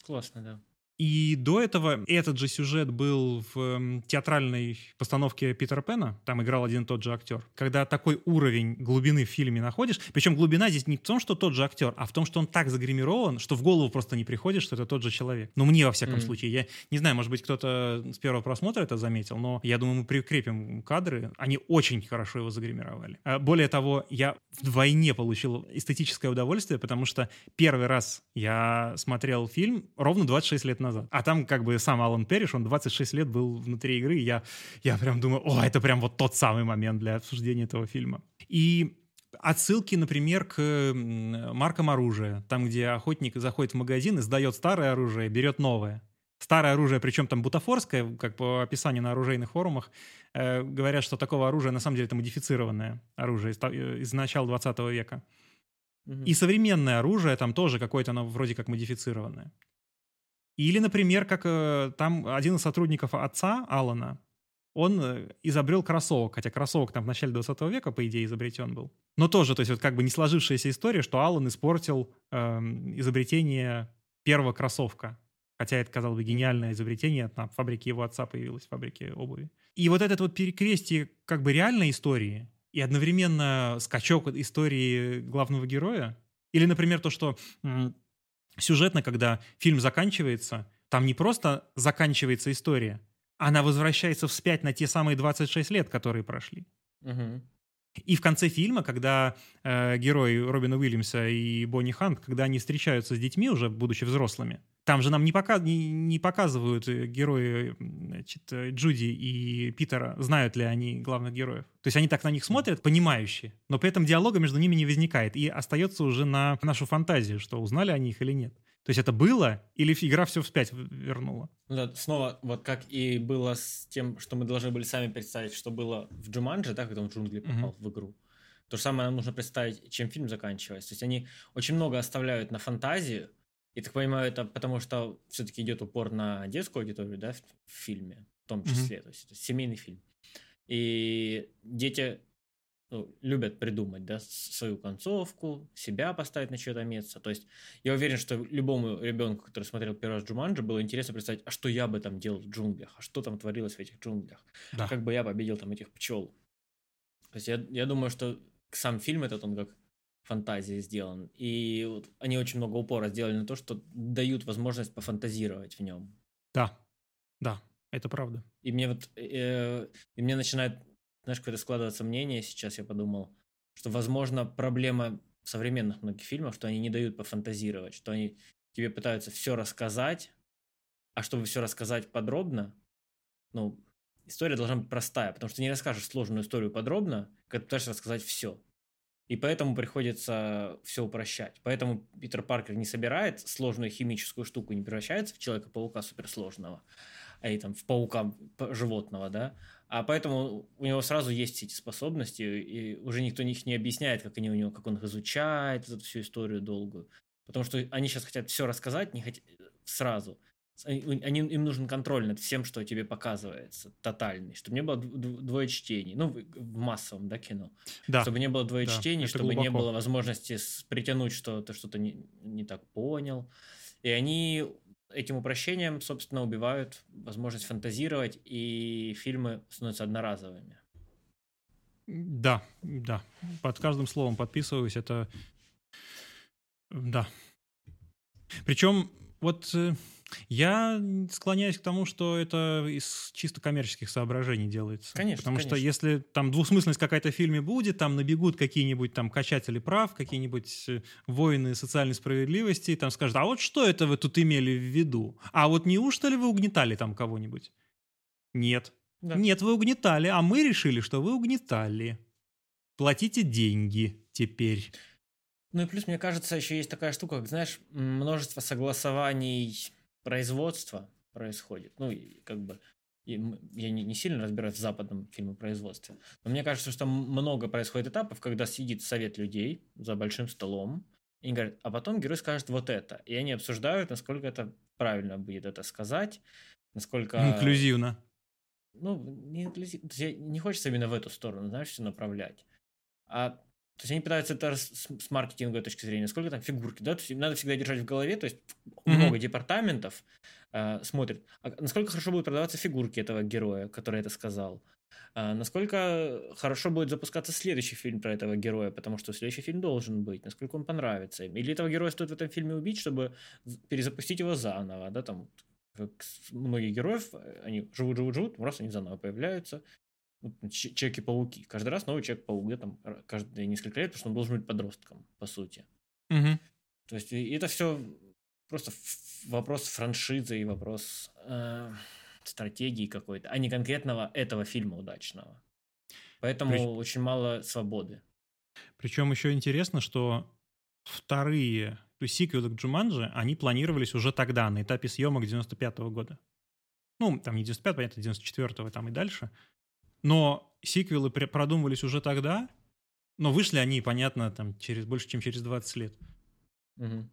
Классно, да. И до этого этот же сюжет был в эм, театральной постановке Питера Пена. Там играл один и тот же актер. Когда такой уровень глубины в фильме находишь, причем глубина здесь не в том, что тот же актер, а в том, что он так загримирован, что в голову просто не приходит, что это тот же человек. Ну, мне во всяком mm. случае. Я не знаю, может быть, кто-то с первого просмотра это заметил, но я думаю, мы прикрепим кадры. Они очень хорошо его загримировали. А более того, я вдвойне получил эстетическое удовольствие, потому что первый раз я смотрел фильм ровно 26 лет назад назад. А там как бы сам Алан Перриш, он 26 лет был внутри игры, и я, я прям думаю, о, это прям вот тот самый момент для обсуждения этого фильма. И отсылки, например, к маркам оружия. Там, где охотник заходит в магазин и сдает старое оружие, берет новое. Старое оружие, причем там бутафорское, как по описанию на оружейных форумах, э, говорят, что такого оружия на самом деле это модифицированное оружие из, э, из начала 20 века. И современное оружие там тоже какое-то, оно вроде как модифицированное. Или, например, как э, там один из сотрудников отца Алана, он э, изобрел кроссовок, хотя кроссовок там в начале 20 века, по идее, изобретен был. Но тоже, то есть вот как бы не сложившаяся история, что Алан испортил э, изобретение первого кроссовка. Хотя это, казалось бы, гениальное изобретение, на фабрике его отца появилось, в фабрике обуви. И вот этот вот перекрестие как бы реальной истории и одновременно скачок истории главного героя, или, например, то, что сюжетно, когда фильм заканчивается, там не просто заканчивается история, она возвращается вспять на те самые 26 лет, которые прошли. Угу. И в конце фильма, когда э, герои Робина Уильямса и Бонни Хант, когда они встречаются с детьми, уже будучи взрослыми, там же нам не, пока, не, не показывают э, герои значит, э, Джуди и Питера, знают ли они главных героев. То есть они так на них смотрят, понимающие, но при этом диалога между ними не возникает. И остается уже на нашу фантазию, что узнали они их или нет. То есть это было, или игра все вспять вернула? Ну да, снова, вот как и было с тем, что мы должны были сами представить, что было в Джуманджи, да, когда он в джунгли попал uh-huh. в игру. То же самое нам нужно представить, чем фильм заканчивается. То есть они очень много оставляют на фантазию, и так понимаю, это потому что все-таки идет упор на детскую аудиторию, да, в, в фильме, в том числе. Mm-hmm. То есть это семейный фильм. И дети ну, любят придумать, да, свою концовку, себя поставить на чье-то место. То есть я уверен, что любому ребенку, который смотрел первый раз Джуманджи, было интересно представить, а что я бы там делал в джунглях, а что там творилось в этих джунглях, да. а как бы я победил там этих пчел. То есть я, я думаю, что сам фильм этот, он как фантазии сделан. И вот они очень много упора сделали на то, что дают возможность пофантазировать в нем. Да, да, это правда. И мне вот, э, и мне начинает знаешь, какое-то складывается мнение сейчас, я подумал, что, возможно, проблема современных многих фильмов, что они не дают пофантазировать, что они тебе пытаются все рассказать, а чтобы все рассказать подробно, ну, история должна быть простая, потому что не расскажешь сложную историю подробно, когда пытаешься рассказать все. И поэтому приходится все упрощать. Поэтому Питер Паркер не собирает сложную химическую штуку, не превращается в Человека-паука суперсложного, а и там в паука животного, да. А поэтому у него сразу есть эти способности, и уже никто их не объясняет, как они у него, как он их изучает, эту всю историю долгую. Потому что они сейчас хотят все рассказать, не хотят сразу они, им нужен контроль над всем, что тебе показывается, тотальный, чтобы не было двое чтений, ну, в массовом, да, кино, да. чтобы не было двое да, чтений, чтобы глубоко. не было возможности притянуть, что ты что-то не, не так понял, и они этим упрощением, собственно, убивают возможность фантазировать, и фильмы становятся одноразовыми. Да, да, под каждым словом подписываюсь, это... Да. Причем вот э, я склоняюсь к тому, что это из чисто коммерческих соображений делается. Конечно. Потому конечно. что если там двусмысленность какая-то в фильме будет, там набегут какие-нибудь там качатели прав, какие-нибудь э, воины социальной справедливости, и там скажут, а вот что это вы тут имели в виду? А вот неужто ли вы угнетали там кого-нибудь? Нет. Да. Нет, вы угнетали, а мы решили, что вы угнетали. Платите деньги теперь. Ну и плюс, мне кажется, еще есть такая штука, как, знаешь, множество согласований производства происходит. Ну, и как бы и я не, не сильно разбираюсь в западном фильмопроизводстве, но мне кажется, что много происходит этапов, когда сидит совет людей за большим столом, и они говорят, а потом герой скажет вот это. И они обсуждают, насколько это правильно будет это сказать, насколько... Инклюзивно. Ну, не инклюзивно. Не хочется именно в эту сторону, знаешь, все направлять. А то есть они пытаются это с, с маркетинговой точки зрения, сколько там фигурки, да, то есть им надо всегда держать в голове, то есть mm-hmm. много департаментов э, смотрят, а насколько хорошо будут продаваться фигурки этого героя, который это сказал, а насколько хорошо будет запускаться следующий фильм про этого героя, потому что следующий фильм должен быть, насколько он понравится им. Или этого героя стоит в этом фильме убить, чтобы перезапустить его заново, да, там многих героев, они живут, живут, живут, раз они заново появляются, Человеки-пауки. Каждый раз новый Человек-паук, да, там, каждые несколько лет, потому что он должен быть подростком, по сути. Угу. То есть это все просто вопрос франшизы и вопрос э, стратегии какой-то, а не конкретного этого фильма удачного. Поэтому Прич... очень мало свободы. Причем еще интересно, что вторые, то есть сиквелы к Джуманджи, они планировались уже тогда, на этапе съемок 95 -го года. Ну, там не 95 понятно, 94-го там и дальше. Но сиквелы продумывались уже тогда, но вышли они, понятно, там через больше, чем через 20 лет. Угу.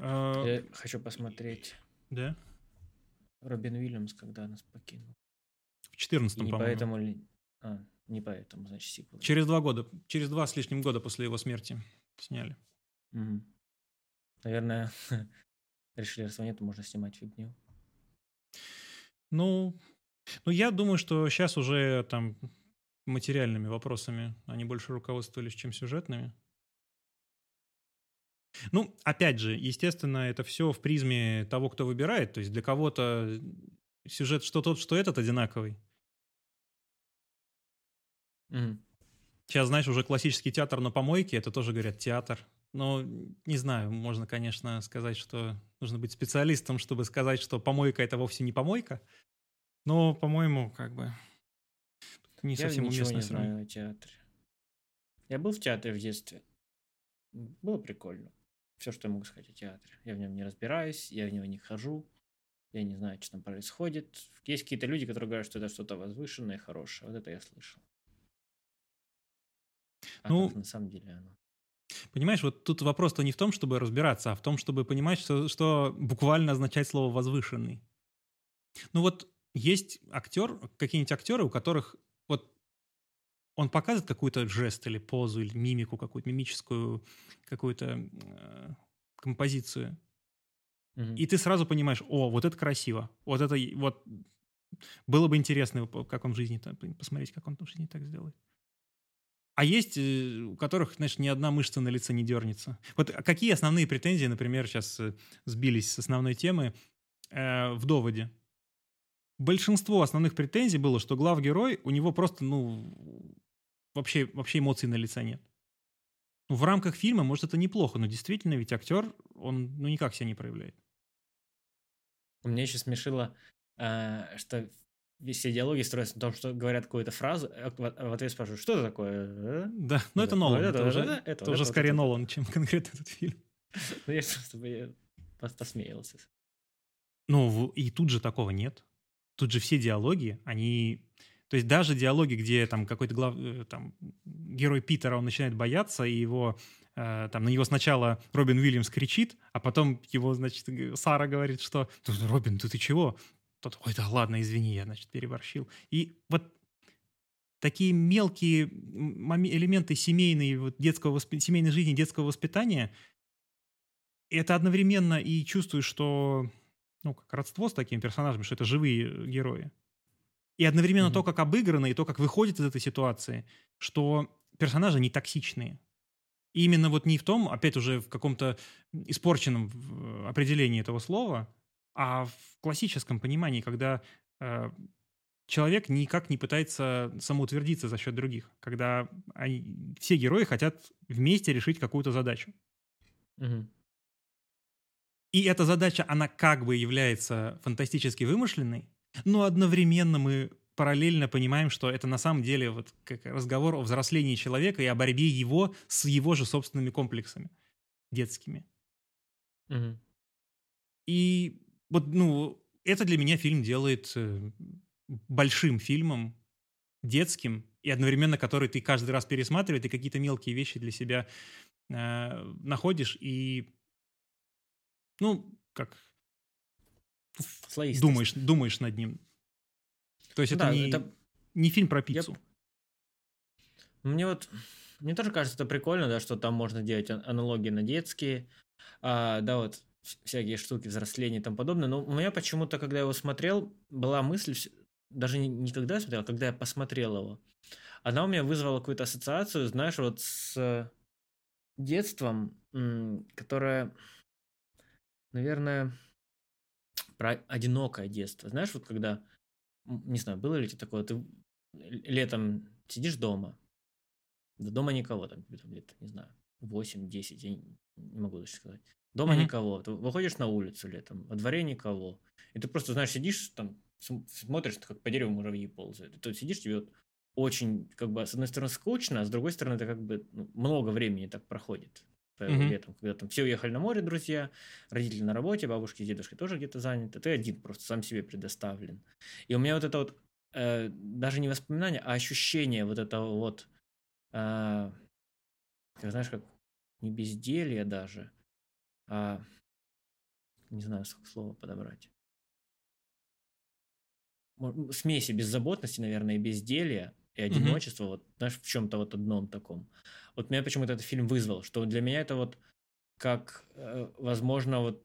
А... Я хочу посмотреть. Да? Робин Уильямс, когда нас покинул. В 14 по-моему. поэтому ли... А, не поэтому, значит, сиквел. Через два года, через два с лишним года после его смерти сняли. Угу. Наверное, решили, раз нет, можно снимать фигню. Ну, ну, я думаю, что сейчас уже там материальными вопросами они больше руководствовались, чем сюжетными. Ну, опять же, естественно, это все в призме того, кто выбирает. То есть для кого-то сюжет что тот, что этот одинаковый. Mm. Сейчас, знаешь, уже классический театр на помойке, это тоже говорят театр. Но не знаю, можно, конечно, сказать, что нужно быть специалистом, чтобы сказать, что помойка это вовсе не помойка. Но, по-моему, как бы не я совсем ничего не знаю о театре. Я был в театре в детстве. Было прикольно. Все, что я могу сказать о театре. Я в нем не разбираюсь, я в него не хожу. Я не знаю, что там происходит. Есть какие-то люди, которые говорят, что это что-то возвышенное, хорошее. Вот это я слышал. А ну, на самом деле оно. Понимаешь, вот тут вопрос-то не в том, чтобы разбираться, а в том, чтобы понимать, что, что буквально означает слово «возвышенный». Ну вот есть актер, какие-нибудь актеры, у которых вот он показывает какую-то жест или позу, или мимику какую-то, мимическую какую-то э, композицию. Mm-hmm. И ты сразу понимаешь, о, вот это красиво, вот это вот было бы интересно, как он в жизни, посмотреть, как он в жизни так сделает. А есть, э, у которых, знаешь, ни одна мышца на лице не дернется. Вот какие основные претензии, например, сейчас э, сбились с основной темы э, в доводе? Большинство основных претензий было, что главгерой, у него просто, ну, вообще, вообще эмоций на лице нет. Ну, в рамках фильма, может, это неплохо, но действительно, ведь актер, он, ну, никак себя не проявляет. У меня еще смешило, э, что все диалоги строятся на том, что говорят какую-то фразу, а в ответ спрашивают, что это такое? Да, ну это Нолан, это, уже, это, уже скорее Нолан, чем конкретно этот фильм. Ну я просто посмеялся. Ну и тут же такого нет. Тут же все диалоги, они... То есть даже диалоги, где там какой-то глав... Э, там, герой Питера, он начинает бояться, и его э, там на него сначала Робин Уильямс кричит, а потом его, значит, Сара говорит, что «Робин, ты, ты чего?» Тот, ой, да ладно, извини, я, значит, переборщил. И вот такие мелкие элементы семейной, вот, детского семейной жизни, детского воспитания, это одновременно и чувствуешь, что, ну, как родство с такими персонажами, что это живые герои. И одновременно mm-hmm. то, как обыграно, и то, как выходит из этой ситуации, что персонажи не токсичные. И именно вот не в том, опять уже в каком-то испорченном определении этого слова, а в классическом понимании, когда э, человек никак не пытается самоутвердиться за счет других, когда они, все герои хотят вместе решить какую-то задачу. Угу. И эта задача, она как бы является фантастически вымышленной, но одновременно мы параллельно понимаем, что это на самом деле вот как разговор о взрослении человека и о борьбе его с его же собственными комплексами детскими. Угу. И вот, ну, это для меня фильм делает э, большим фильмом, детским, и одновременно который ты каждый раз пересматриваешь, и какие-то мелкие вещи для себя э, находишь, и, ну, как, Слоистость. думаешь, думаешь над ним. То есть это, да, не, это не фильм про пиццу. Я... Мне вот, мне тоже кажется, это прикольно, да, что там можно делать аналогии на детские, а, да, вот всякие штуки, взросления и тому подобное. Но у меня почему-то, когда я его смотрел, была мысль, даже не, не когда я смотрел, а когда я посмотрел его, она у меня вызвала какую-то ассоциацию, знаешь, вот с детством, которое, наверное, про одинокое детство. Знаешь, вот когда, не знаю, было ли тебе такое, ты летом сидишь дома, да дома никого, там, там лет, не знаю, 8-10, я не могу даже сказать. Дома mm-hmm. никого. Ты выходишь на улицу летом, во дворе никого. И ты просто, знаешь, сидишь там, смотришь, как по дереву муравьи ползают. И ты сидишь, тебе вот очень, как бы, с одной стороны, скучно, а с другой стороны, это как бы ну, много времени так проходит mm-hmm. летом, когда там все уехали на море, друзья, родители на работе, бабушки с дедушкой тоже где-то заняты, ты один просто сам себе предоставлен. И у меня вот это вот, э, даже не воспоминание, а ощущение вот этого вот, э, как, знаешь, как не безделье даже, а, не знаю, слово подобрать. Смеси беззаботности, наверное, и безделья, и одиночества, mm-hmm. вот, знаешь, в чем-то вот одном таком. Вот меня почему-то этот фильм вызвал, что для меня это вот как, э, возможно, вот,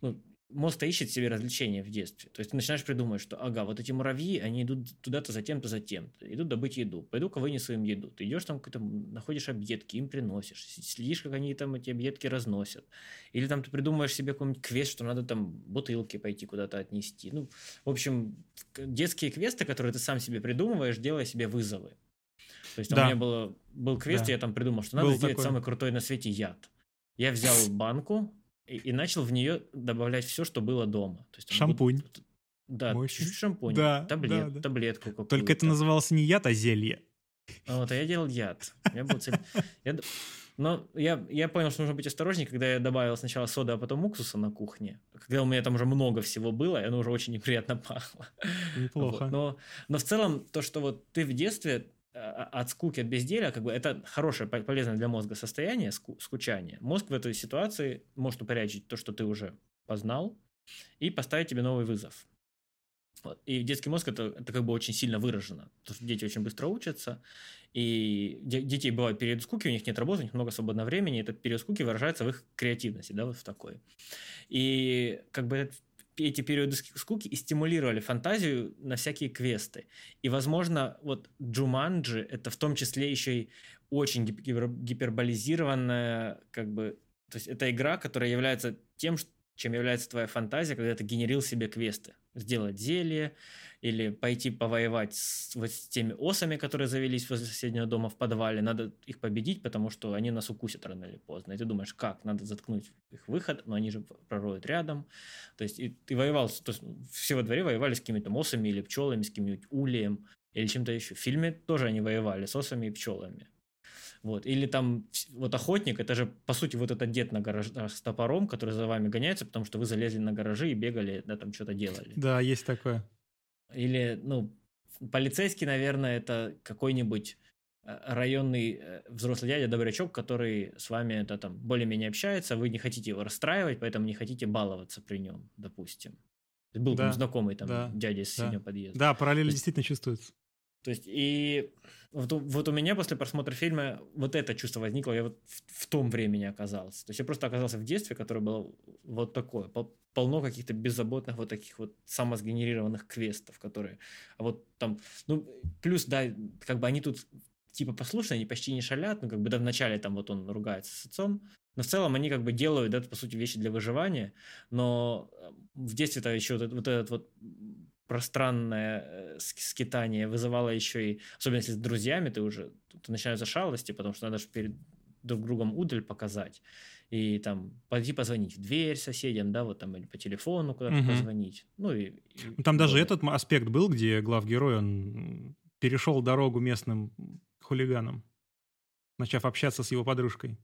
ну, мозг-то ищет себе развлечения в детстве. То есть ты начинаешь придумывать, что ага, вот эти муравьи, они идут туда-то за тем-то, за тем-то. Идут добыть еду. Пойду-ка вынесу им еду. Ты идешь там, какой-то, находишь объедки, им приносишь. Следишь, как они там эти объедки разносят. Или там ты придумываешь себе какой-нибудь квест, что надо там бутылки пойти куда-то отнести. Ну, в общем, детские квесты, которые ты сам себе придумываешь, делая себе вызовы. То есть да. у меня было, был квест, да. я там придумал, что надо был сделать такой. самый крутой на свете яд. Я взял банку, и, и начал в нее добавлять все, что было дома. То есть, Шампунь. Будет, да, чуть-чуть шампунь, да, таблет, да, да. таблетку какую-то. Только это называлось не яд, а зелье. А вот, а я делал яд. Меня был цель... я... Но я, я понял, что нужно быть осторожнее, когда я добавил сначала соды, а потом уксуса на кухне. Когда у меня там уже много всего было, и оно уже очень неприятно пахло. Неплохо. Вот. Но, но в целом то, что вот ты в детстве от скуки, от безделия, как бы это хорошее, полезное для мозга состояние, ску, скучание. Мозг в этой ситуации может упорядочить то, что ты уже познал, и поставить тебе новый вызов. И детский мозг это, это как бы очень сильно выражено, потому что дети очень быстро учатся, и детей бывает период скуки, у них нет работы, у них много свободного времени, и этот период скуки выражается в их креативности, да, вот в такой. И как бы этот эти периоды скуки и стимулировали фантазию на всякие квесты. И, возможно, вот Джуманджи — это в том числе еще и очень гиперболизированная, как бы... То есть это игра, которая является тем, чем является твоя фантазия, когда ты генерил себе квесты. Сделать зелье, или пойти повоевать с, вот с теми осами, которые завелись возле соседнего дома в подвале. Надо их победить, потому что они нас укусят рано или поздно. И ты думаешь, как? Надо заткнуть их выход, но они же пророют рядом. То есть и ты воевал, то есть все во дворе воевали с какими-то осами или пчелами, с каким-нибудь улием или чем-то еще. В фильме тоже они воевали с осами и пчелами. Вот. Или там вот охотник, это же, по сути, вот этот дед на гаражах с топором, который за вами гоняется, потому что вы залезли на гаражи и бегали, да, там что-то делали. Да, есть такое. Или, ну, полицейский, наверное, это какой-нибудь э, районный э, взрослый дядя добрячок, который с вами это там более-менее общается, вы не хотите его расстраивать, поэтому не хотите баловаться при нем, допустим. Был да, там знакомый там да, дядя из да. соседнего подъезда. Да, параллель есть, действительно чувствуется. То есть, и вот, вот у меня после просмотра фильма вот это чувство возникло, я вот в, в том времени оказался. То есть я просто оказался в детстве, которое было вот такое, полно каких-то беззаботных вот таких вот самосгенерированных квестов, которые, а вот там, ну, плюс, да, как бы они тут типа послушные, они почти не шалят, ну, как бы, да, вначале там вот он ругается с отцом, но в целом они как бы делают, да, по сути, вещи для выживания, но в детстве-то еще вот, вот этот вот пространное э, скитание вызывало еще и, особенно если с друзьями, ты уже тут начинаются шалости, потому что надо же перед друг другом удаль показать и там пойти позвонить в дверь соседям, да, вот там или по телефону куда-то угу. позвонить. Ну и, и там даже этот аспект был, где главгерой он перешел дорогу местным хулиганам, начав общаться с его подружкой.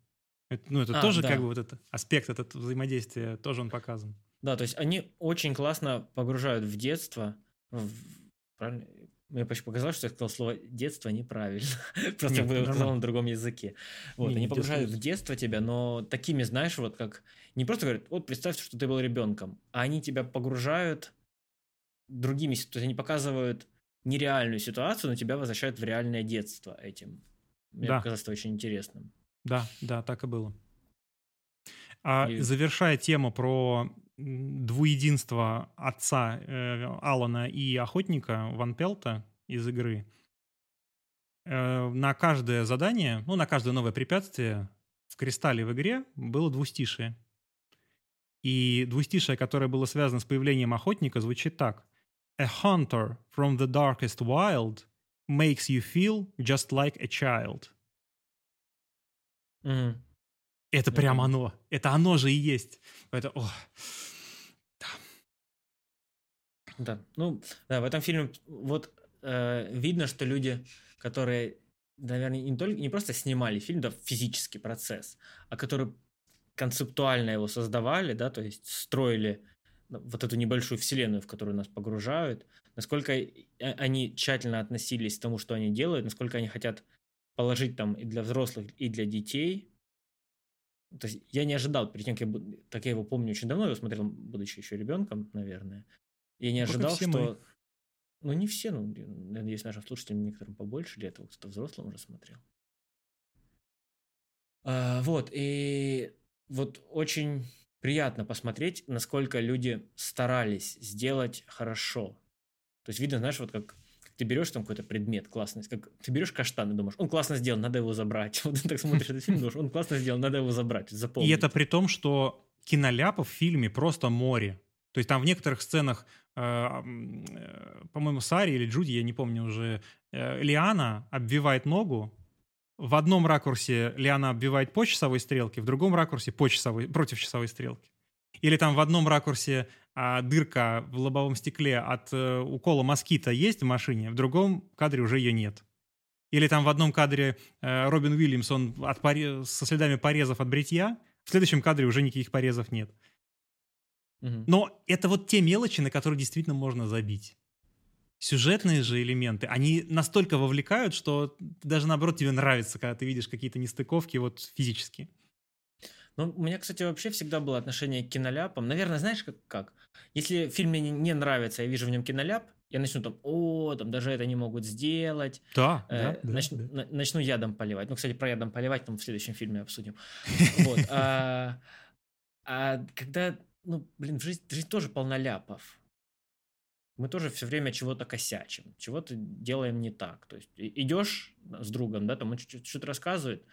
Это, ну, это а, тоже да. как бы вот этот аспект, этот взаимодействия тоже он показан. Да, то есть они очень классно погружают в детство. В... Правильно? Мне почти показалось, что я сказал слово детство неправильно. Просто я сказал на другом языке. Вот, они погружают в детство тебя, но такими, знаешь, вот как... Не просто говорят, вот представь, что ты был ребенком, а они тебя погружают другими... То есть они показывают нереальную ситуацию, но тебя возвращают в реальное детство этим. Мне да. показалось это очень интересным. Да, да, так и было. А и... завершая тему про двуединство отца э, Алана и охотника Ван Пелта из игры, э, на каждое задание, ну, на каждое новое препятствие в кристалле в игре было двустишие. И двустишие, которое было связано с появлением охотника, звучит так. A hunter from the darkest wild makes you feel just like a child. Mm. Это прям оно. Это оно же и есть. Это, о, да. Да, ну, да, в этом фильме вот э, видно, что люди, которые, наверное, не, только, не просто снимали фильм, да, физический процесс, а которые концептуально его создавали, да, то есть строили вот эту небольшую вселенную, в которую нас погружают, насколько они тщательно относились к тому, что они делают, насколько они хотят положить там и для взрослых, и для детей то есть я не ожидал, перед тем, как я, так я его помню очень давно, я его смотрел, будучи еще ребенком, наверное. Я не ожидал, что... Мы. Ну, не все, ну, надеюсь, нашим слушателям некоторым побольше лет, кто-то взрослым уже смотрел. А, вот, и вот очень приятно посмотреть, насколько люди старались сделать хорошо. То есть видно, знаешь, вот как ты берешь там какой-то предмет классный, как ты берешь каштан и думаешь, он классно сделан, надо его забрать. Вот ты так смотришь этот фильм, думаешь, он классно сделан, надо его забрать, запомнить. И это при том, что киноляпов в фильме просто море. То есть там в некоторых сценах, э, э, по-моему, Сари или Джуди, я не помню уже, э, Лиана обвивает ногу, в одном ракурсе Лиана обвивает по часовой стрелке, в другом ракурсе по часовой, против часовой стрелки. Или там в одном ракурсе а, дырка в лобовом стекле от э, укола москита есть в машине, в другом кадре уже ее нет. Или там в одном кадре э, Робин Уильямс, он от поре- со следами порезов от бритья, в следующем кадре уже никаких порезов нет. Угу. Но это вот те мелочи, на которые действительно можно забить. Сюжетные же элементы, они настолько вовлекают, что даже наоборот тебе нравится, когда ты видишь какие-то нестыковки вот физически. Ну, у меня, кстати, вообще всегда было отношение к киноляпам. Наверное, знаешь, как? как? Если фильм мне не нравится, я вижу в нем киноляп, я начну там, о, там даже это не могут сделать. Да, э, да, начну, да. На, начну ядом поливать. Ну, кстати, про ядом поливать там в следующем фильме обсудим. Вот. А, а когда, ну, блин, жизнь, жизнь тоже полна ляпов. Мы тоже все время чего-то косячим, чего-то делаем не так. То есть идешь с другом, да, там он что-то рассказывает,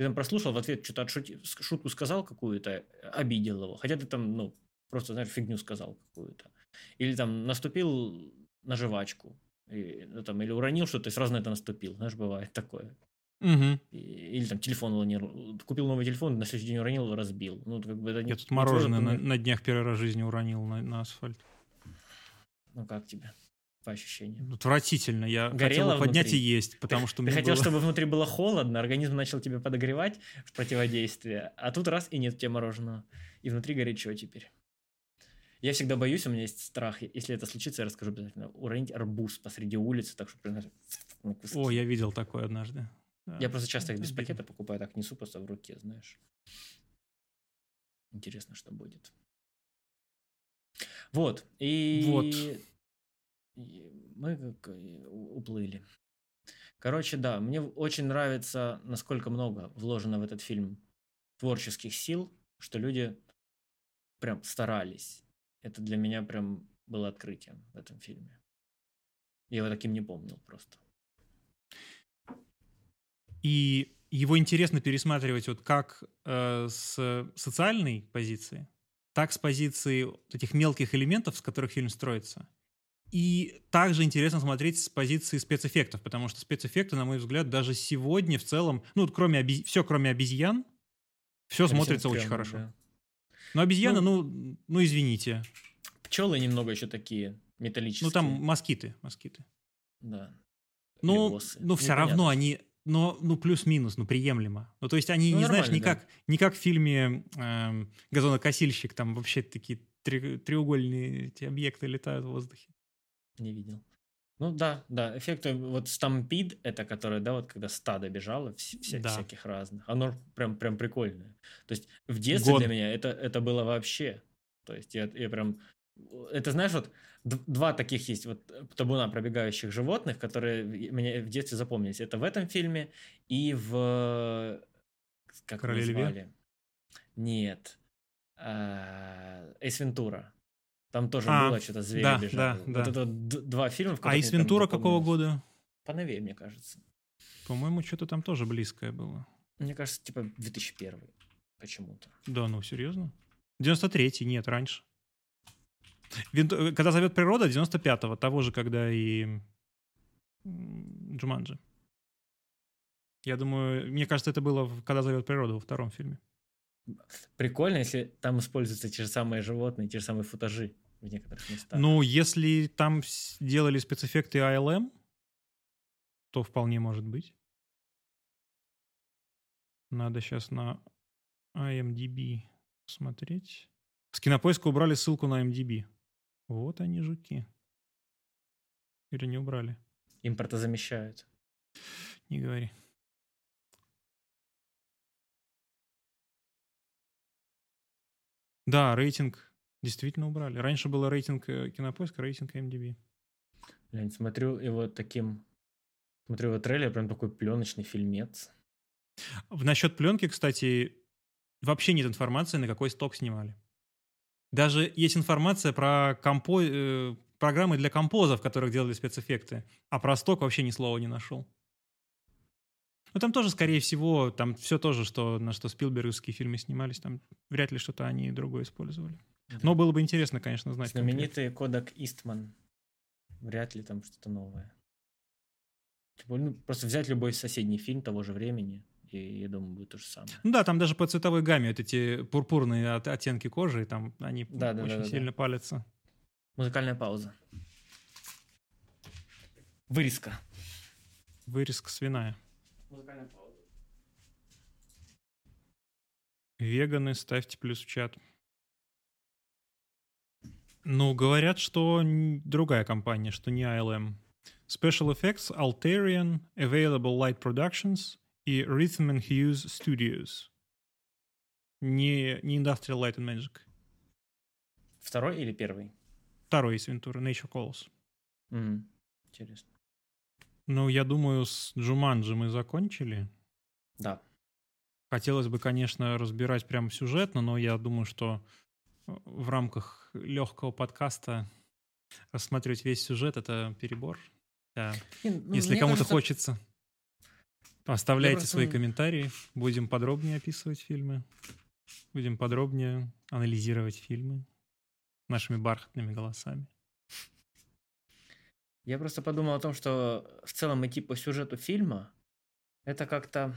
ты там прослушал, в ответ что-то отшути, шутку сказал какую-то, обидел его. Хотя ты там, ну, просто, знаешь, фигню сказал какую-то. Или там наступил на жвачку, и, ну, там, или уронил что-то, и сразу на это наступил. Знаешь, бывает такое. Угу. Или там телефон уронил. Купил новый телефон, на следующий день уронил разбил. Ну, как бы это не, Я тут мороженое на, на днях первый раз в жизни уронил на, на асфальт. Ну, как тебе по ощущениям? Отвратительно. Я Горело хотел поднять внутри? и есть, потому что Ты хотел, было- чтобы внутри было холодно, организм начал тебя подогревать в противодействие, а тут раз и нет у тебя мороженого. И внутри горячо теперь. Я всегда боюсь, у меня есть страх, если это случится, я расскажу обязательно, уронить арбуз посреди улицы, так что прям, знаешь, на куски. О, я видел такое однажды. Да. Я просто часто их без пакета покупаю, так несу просто в руке, знаешь. Интересно, что будет. Вот, и... Вот. Мы как, уплыли. Короче, да, мне очень нравится, насколько много вложено в этот фильм творческих сил, что люди прям старались. Это для меня прям было открытием в этом фильме. Я его таким не помнил просто. И его интересно пересматривать вот как э, с социальной позиции, так с позиции вот этих мелких элементов, с которых фильм строится. И также интересно смотреть с позиции спецэффектов, потому что спецэффекты, на мой взгляд, даже сегодня в целом, ну, кроме оби- все кроме обезьян, все Совсем смотрится очень стрёмно, хорошо. да. Но обезьяны, ну, ну, извините. Пчелы немного еще такие металлические. Ну, там москиты, москиты. Да. Ну, ну все Непонятно. равно они, но, ну, плюс-минус, ну, приемлемо. Ну, то есть они, Ну, не знаешь, нормально, не как, не как в фильме эм, «Газонокосильщик», там вообще такие три- треугольные эти объекты летают в воздухе. Не видел. Ну да, да, эффекты, вот стампид, это которое, да, вот когда стадо бежало, вс- вся- Да. всяких разных, оно прям, прям прикольное. То есть в детстве Год. для меня это, это было вообще, то есть я, я прям, это знаешь, вот два таких есть вот э, табуна пробегающих животных, которые мне в детстве запомнились. Это в этом фильме и в... Как «Короле льве»? Нет. А, Эйс Вентура. Там тоже А, было что-то звери да, бежали. да, Вот да. это два фильма, в А из Вентура какого года? Поновее, мне кажется. По-моему, что-то там тоже близкое было. Мне кажется, типа 2001 почему-то. Да, ну, серьезно? 93-й, нет, раньше. Венту- э, Когда зовет природа, 95-го, того же, когда и Джуманджи. Я думаю, мне кажется, это было, когда зовет природа во втором фильме. Прикольно, если там используются те же самые животные, те же самые футажи в некоторых местах. Ну, если там делали спецэффекты ALM, то вполне может быть. Надо сейчас на IMDb смотреть. С кинопоиска убрали ссылку на IMDb. Вот они, жуки. Или не убрали? Импортозамещают. Не говори. Да, рейтинг действительно убрали. Раньше было рейтинг э, кинопоиска, рейтинг IMDb. Блин, смотрю его таким... Смотрю его трейлер, прям такой пленочный фильмец. В насчет пленки, кстати, вообще нет информации, на какой сток снимали. Даже есть информация про компо... э, программы для композов, в которых делали спецэффекты, а про сток вообще ни слова не нашел. Ну, там тоже, скорее всего, там все то же, что, на что спилберговские фильмы снимались, там вряд ли что-то они другое использовали. Но было бы интересно, конечно, знать. Знаменитый Кодак Истман. Вряд ли там что-то новое. Типа, ну, просто взять любой соседний фильм того же времени, и я думаю, будет то же самое. Ну да, там даже по цветовой гамме вот эти пурпурные от- оттенки кожи, там они Да, да, очень да, да, да. сильно палятся. Музыкальная пауза. Вырезка. Вырезка свиная. Музыкальная пауза. Веганы, ставьте плюс в чат. Ну, говорят, что другая компания, что не ALM. Special Effects, Alterian, Available Light Productions и Rhythm and Hues Studios. Не, не Industrial Light and Magic. Второй или первый? Второй из Вентура, Nature Calls. Мгм. Интересно. Ну, я думаю, с Джуманджи мы закончили. Да. Хотелось бы, конечно, разбирать прям сюжетно, но я думаю, что э, в рамках легкого подкаста рассматривать весь сюжет — это перебор. Да. Не, ну, Если кому-то кажется, хочется, оставляйте просто- свои комментарии. Будем подробнее описывать фильмы. Будем подробнее анализировать фильмы. нашими бархатными голосами. Я просто подумал о том, что в целом идти по сюжету фильма, это как-то...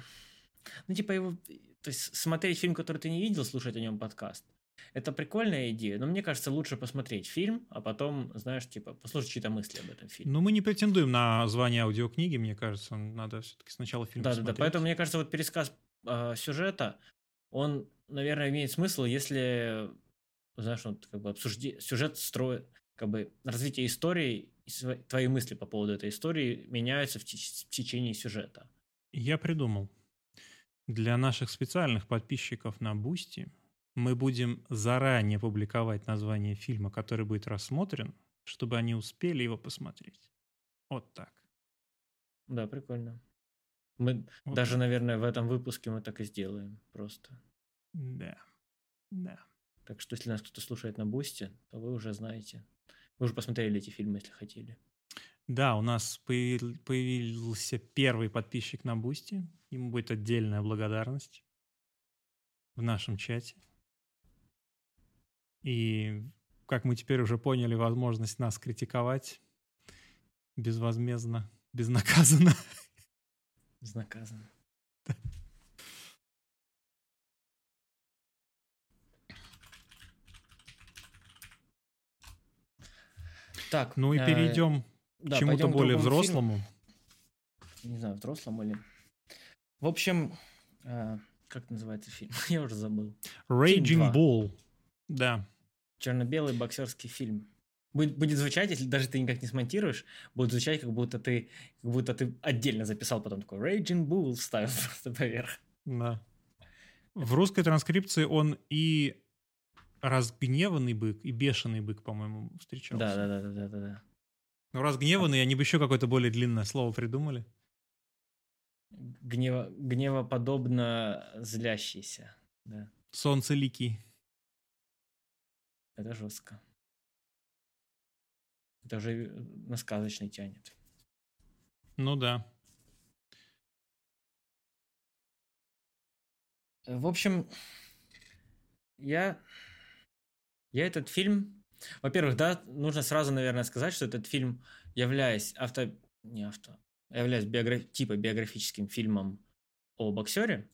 Ну, типа его... То есть смотреть фильм, который ты не видел, слушать о нем подкаст, это прикольная идея, но мне кажется, лучше посмотреть фильм, а потом, знаешь, типа, послушать чьи-то мысли об этом фильме. Ну, мы не претендуем на звание аудиокниги, мне кажется, надо все-таки сначала фильм Да, посмотреть. да, да. Поэтому, мне кажется, вот пересказ э, сюжета, он, наверное, имеет смысл, если, знаешь, вот как бы обсужди... сюжет строит, как бы развитие истории, твои мысли по поводу этой истории меняются в, в течение сюжета. Я придумал. Для наших специальных подписчиков на Boosty мы будем заранее публиковать название фильма, который будет рассмотрен, чтобы они успели его посмотреть. Вот так. Да, прикольно. Мы вот даже, наверное, в этом выпуске мы так и сделаем просто. Да. Да. Так что, если нас кто-то слушает на Boosty, то вы уже знаете. Вы уже посмотрели эти фильмы, если хотели. Да, у нас появился первый подписчик на Boosty. Ему будет отдельная благодарность в нашем чате. И, как мы теперь уже поняли, возможность нас критиковать безвозмездно, безнаказанно. Безнаказанно. Так. Ну и э, перейдем да, к чему-то более взрослому. Фильму. Не знаю, взрослому или... В общем, э, как называется фильм? Я уже забыл. Raging Bull. Да черно-белый боксерский фильм. Будет, будет звучать, если даже ты никак не смонтируешь, будет звучать, как будто ты, как будто ты отдельно записал потом такой Raging Bull ставил просто поверх. Да. В русской транскрипции он и разгневанный бык, и бешеный бык, по-моему, встречался. Да, да, да, да, да, да. Ну, разгневанный, они бы еще какое-то более длинное слово придумали. Гнево, гневоподобно злящийся, да. Солнцеликий. Это жестко. Это уже на сказочный тянет. Ну да. В общем, я, я этот фильм... Во-первых, да, нужно сразу, наверное, сказать, что этот фильм, являясь авто... Не авто... Являясь биограф... типа биографическим фильмом о боксере,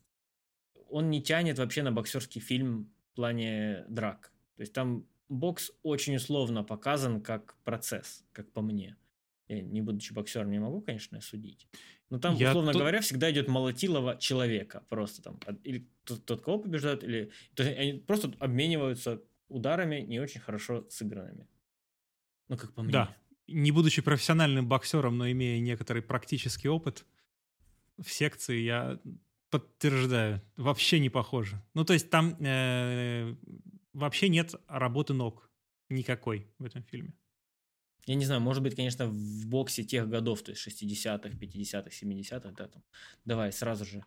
он не тянет вообще на боксерский фильм в плане драк. То есть там бокс очень условно показан как процесс, как по мне. Я, не будучи боксером, не могу, конечно, судить. Но там, я условно тут... говоря, всегда идет молотилово человека. Просто там. Или тот, тот кого побеждает, или... То есть они просто обмениваются ударами не очень хорошо сыгранными. Ну, как по мне. Да. Не будучи профессиональным боксером, но имея некоторый практический опыт в секции, я подтверждаю, вообще не похоже. Ну, то есть там э, вообще нет работы ног никакой в этом фильме. Я не знаю, может быть, конечно, в боксе тех годов, то есть 60-х, 50-х, 70-х, да, там, давай сразу же.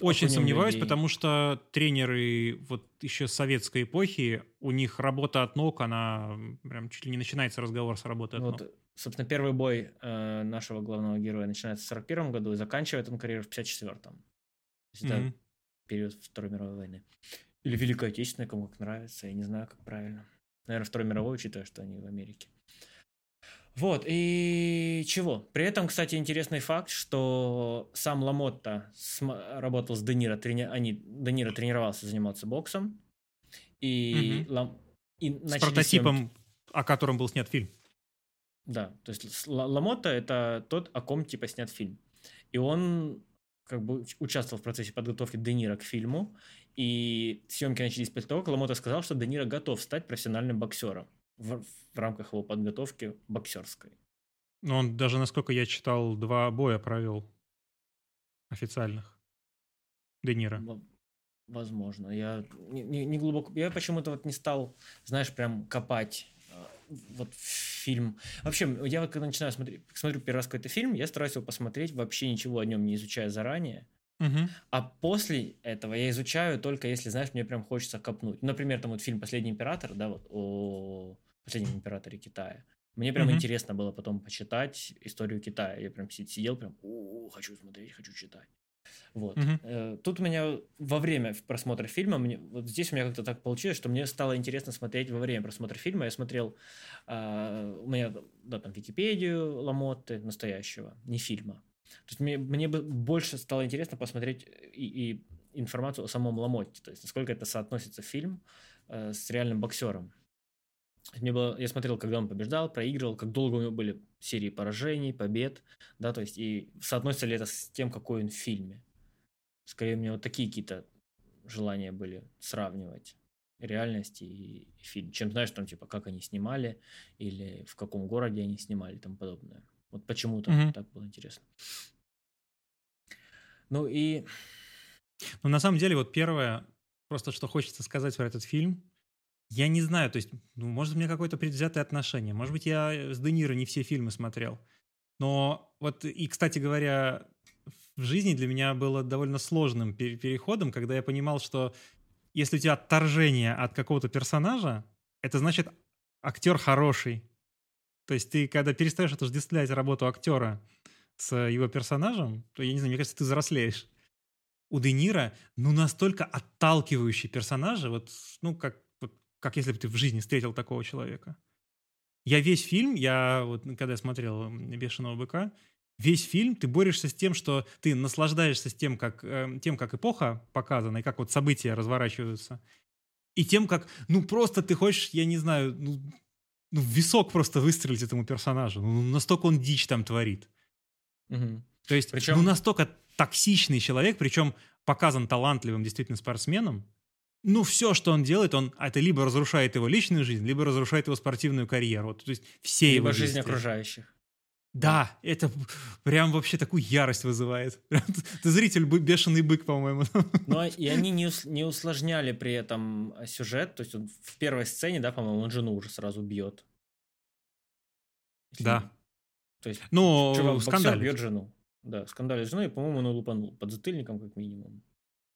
Очень сомневаюсь, людей. потому что тренеры вот еще советской эпохи, у них работа от ног, она прям чуть ли не начинается разговор с работы от вот, ног. Собственно, первый бой э, нашего главного героя начинается в 41 году и заканчивает он карьеру в 54-м. То есть mm-hmm. это период Второй мировой войны. Или Великая Отечественная, кому как нравится. Я не знаю, как правильно. Наверное, Второй мировой, учитывая, что они в Америке. Вот, и чего? При этом, кстати, интересный факт, что сам Ламотта работал с Де трени... они, Де тренировался заниматься боксом, и, угу. Лам... и с прототипом, съемки... о котором был снят фильм. Да, то есть Ламотта это тот, о ком типа снят фильм. И он как бы участвовал в процессе подготовки Де к фильму, и съемки начались после того, как Ламота сказал, что Де готов стать профессиональным боксером в, в рамках его подготовки боксерской. Ну, он даже, насколько я читал, два боя провел официальных. Де Возможно. Я не, не, не глубоко... Я почему-то вот не стал, знаешь, прям копать э, вот фильм. Вообще, я вот когда начинаю смотреть, смотрю первый раз какой-то фильм, я стараюсь его посмотреть, вообще ничего о нем не изучая заранее. Угу. А после этого я изучаю только если, знаешь, мне прям хочется копнуть. Например, там вот фильм «Последний император», да, вот о последнем императоре Китая. Мне прям угу. интересно было потом почитать историю Китая. Я прям сидел, прям, о, хочу смотреть, хочу читать. Вот. Угу. Тут у меня во время просмотра фильма, мне, вот здесь у меня как-то так получилось, что мне стало интересно смотреть во время просмотра фильма. Я смотрел, э, у меня, да, там, Википедию Ламотты настоящего, не фильма. То есть мне, мне больше стало интересно посмотреть и, и информацию о самом Ламотте, то есть насколько это соотносится фильм э, с реальным боксером. Мне было, я смотрел, когда он побеждал, проигрывал, как долго у него были серии поражений, побед, да, то есть и соотносится ли это с тем, какой он в фильме. Скорее, у меня вот такие какие-то желания были сравнивать реальность и, и фильм, чем знаешь, там, типа, как они снимали, или в каком городе они снимали и тому подобное. Вот почему-то mm-hmm. так было интересно. Ну и... Ну, на самом деле, вот первое, просто что хочется сказать про этот фильм, я не знаю, то есть, ну, может, у меня какое-то предвзятое отношение, может быть, я с Де Ниро не все фильмы смотрел, но вот, и, кстати говоря, в жизни для меня было довольно сложным переходом, когда я понимал, что если у тебя отторжение от какого-то персонажа, это значит актер хороший. То есть ты, когда перестаешь отождествлять работу актера с его персонажем, то, я не знаю, мне кажется, ты взрослеешь. У Де Ниро, ну, настолько отталкивающий персонажи, вот, ну, как, как если бы ты в жизни встретил такого человека. Я весь фильм, я вот, когда я смотрел «Бешеного быка», весь фильм ты борешься с тем, что ты наслаждаешься с тем, как, э, тем, как эпоха показана и как вот события разворачиваются, и тем, как, ну, просто ты хочешь, я не знаю, ну, ну висок просто выстрелить этому персонажу. Ну, настолько он дичь там творит. Угу. То есть, причем... ну, настолько токсичный человек, причем показан талантливым действительно спортсменом, ну, все, что он делает, он это либо разрушает его личную жизнь, либо разрушает его спортивную карьеру. Вот, то есть все либо его жизнь окружающих. Да, это прям вообще такую ярость вызывает. Ты зритель бешеный бык, по-моему. Ну, и они не, не усложняли при этом сюжет. То есть он в первой сцене, да, по-моему, он жену уже сразу бьет. Да. То есть ну, чувак скандалит. бьет жену. Да, скандалит с женой, и, по-моему, он лупанул под затыльником, как минимум.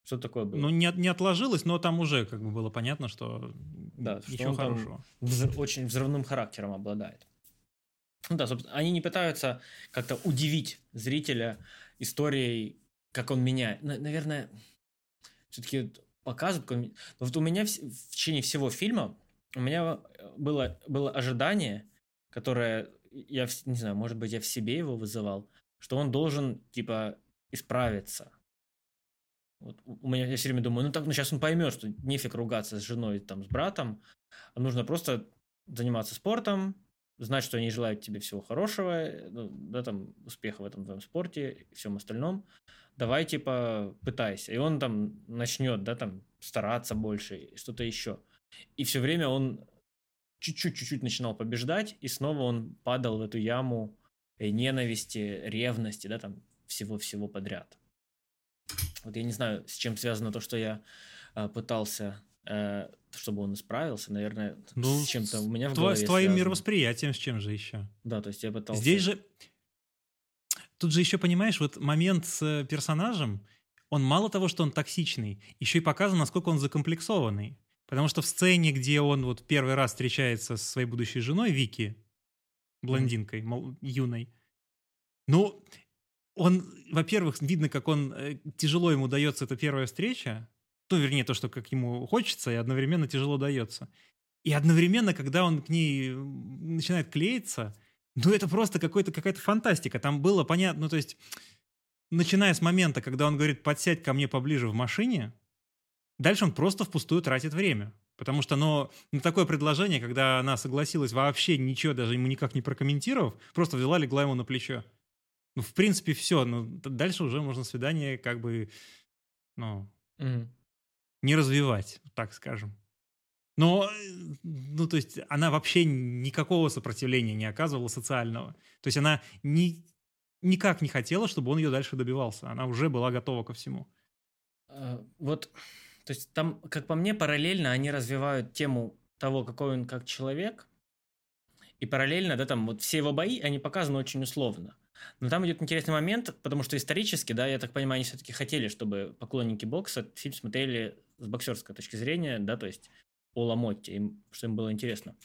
Что такое было? Ну, не, не отложилось, но там уже как бы было понятно, что да, ничего что он хорошего. Взрыв, очень взрывным характером обладает. Ну да, собственно, они не пытаются как-то удивить зрителя историей, как он меняет. Наверное, все-таки показывают. Как он... Но вот у меня в, в течение всего фильма у меня было, было ожидание, которое я не знаю, может быть, я в себе его вызывал, что он должен типа исправиться. Вот у меня я все время думаю, ну так, ну сейчас он поймет, что нефиг ругаться с женой, там, с братом, а нужно просто заниматься спортом, знать, что они желают тебе всего хорошего, ну, да, там, успеха в этом твоем спорте и всем остальном. Давай, типа, пытайся. И он там начнет, да, там, стараться больше, что-то еще. И все время он чуть-чуть-чуть начинал побеждать, и снова он падал в эту яму э, ненависти, ревности, да, там, всего-всего подряд. Вот я не знаю, с чем связано то, что я э, пытался э, чтобы он исправился, наверное, ну, с чем-то у меня в голове С твоим связано. мировосприятием, с чем же еще? Да, то есть я пытался... Здесь же... Тут же еще, понимаешь, вот момент с э, персонажем, он мало того, что он токсичный, еще и показан, насколько он закомплексованный. Потому что в сцене, где он вот первый раз встречается со своей будущей женой Вики, блондинкой, мол, юной, ну, он, во-первых, видно, как он э, тяжело ему дается эта первая встреча, ну, вернее, то, что как ему хочется, и одновременно тяжело дается. И одновременно, когда он к ней начинает клеиться, ну, это просто какой-то, какая-то фантастика. Там было понятно, ну, то есть, начиная с момента, когда он говорит, подсядь ко мне поближе в машине, дальше он просто впустую тратит время. Потому что, ну, на такое предложение, когда она согласилась вообще ничего, даже ему никак не прокомментировав, просто взяла, легла ему на плечо. Ну, в принципе, все. Ну, дальше уже можно свидание как бы, ну, mm не развивать, так скажем. Но, э, ну, то есть она вообще никакого сопротивления не оказывала социального. То есть она ни, никак не хотела, чтобы он ее дальше добивался. Она уже была готова ко всему. А, вот, то есть там, как по мне, параллельно они развивают тему того, какой он как человек, и параллельно, да, там вот все его бои, они показаны очень условно. Но там идет интересный момент, потому что исторически, да, я так понимаю, они все-таки хотели, чтобы поклонники бокса фильм смотрели с боксерской точки зрения, да, то есть о Ламотте, им, что им было интересно.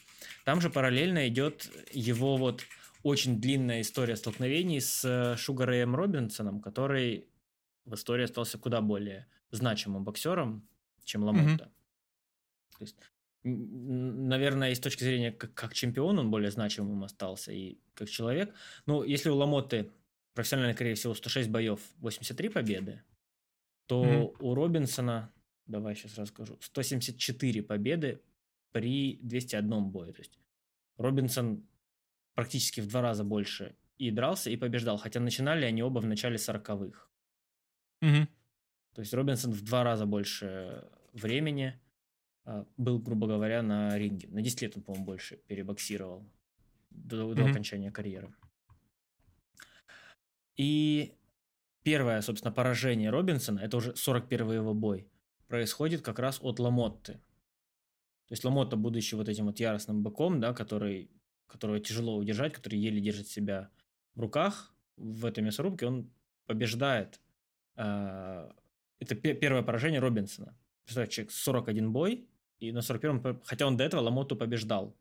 Там же параллельно идет его вот очень длинная история столкновений с Шугареем Робинсоном, который в истории остался куда более значимым боксером, чем Ламотта. Mm-hmm. То есть, наверное, и с точки зрения как, как чемпион он более значимым остался и как человек. Но если у Ламотты профессиональной карьере всего 106 боев, 83 победы, то mm-hmm. у Робинсона, давай сейчас расскажу, 174 победы при 201 бое. То есть Робинсон практически в два раза больше и дрался, и побеждал. Хотя начинали они оба в начале 40-х. Угу. То есть Робинсон в два раза больше времени был, грубо говоря, на ринге. На 10 лет он, по-моему, больше перебоксировал до, угу. до окончания карьеры. И первое, собственно, поражение Робинсона, это уже 41-й его бой, происходит как раз от Ламотты. То есть Ламотта, будучи вот этим вот яростным быком, да, который, которого тяжело удержать, который еле держит себя в руках в этой мясорубке, он побеждает. А, это первое поражение Робинсона. Представляете, человек 41 бой, и на 41-м, хотя он до этого Ламоту побеждал.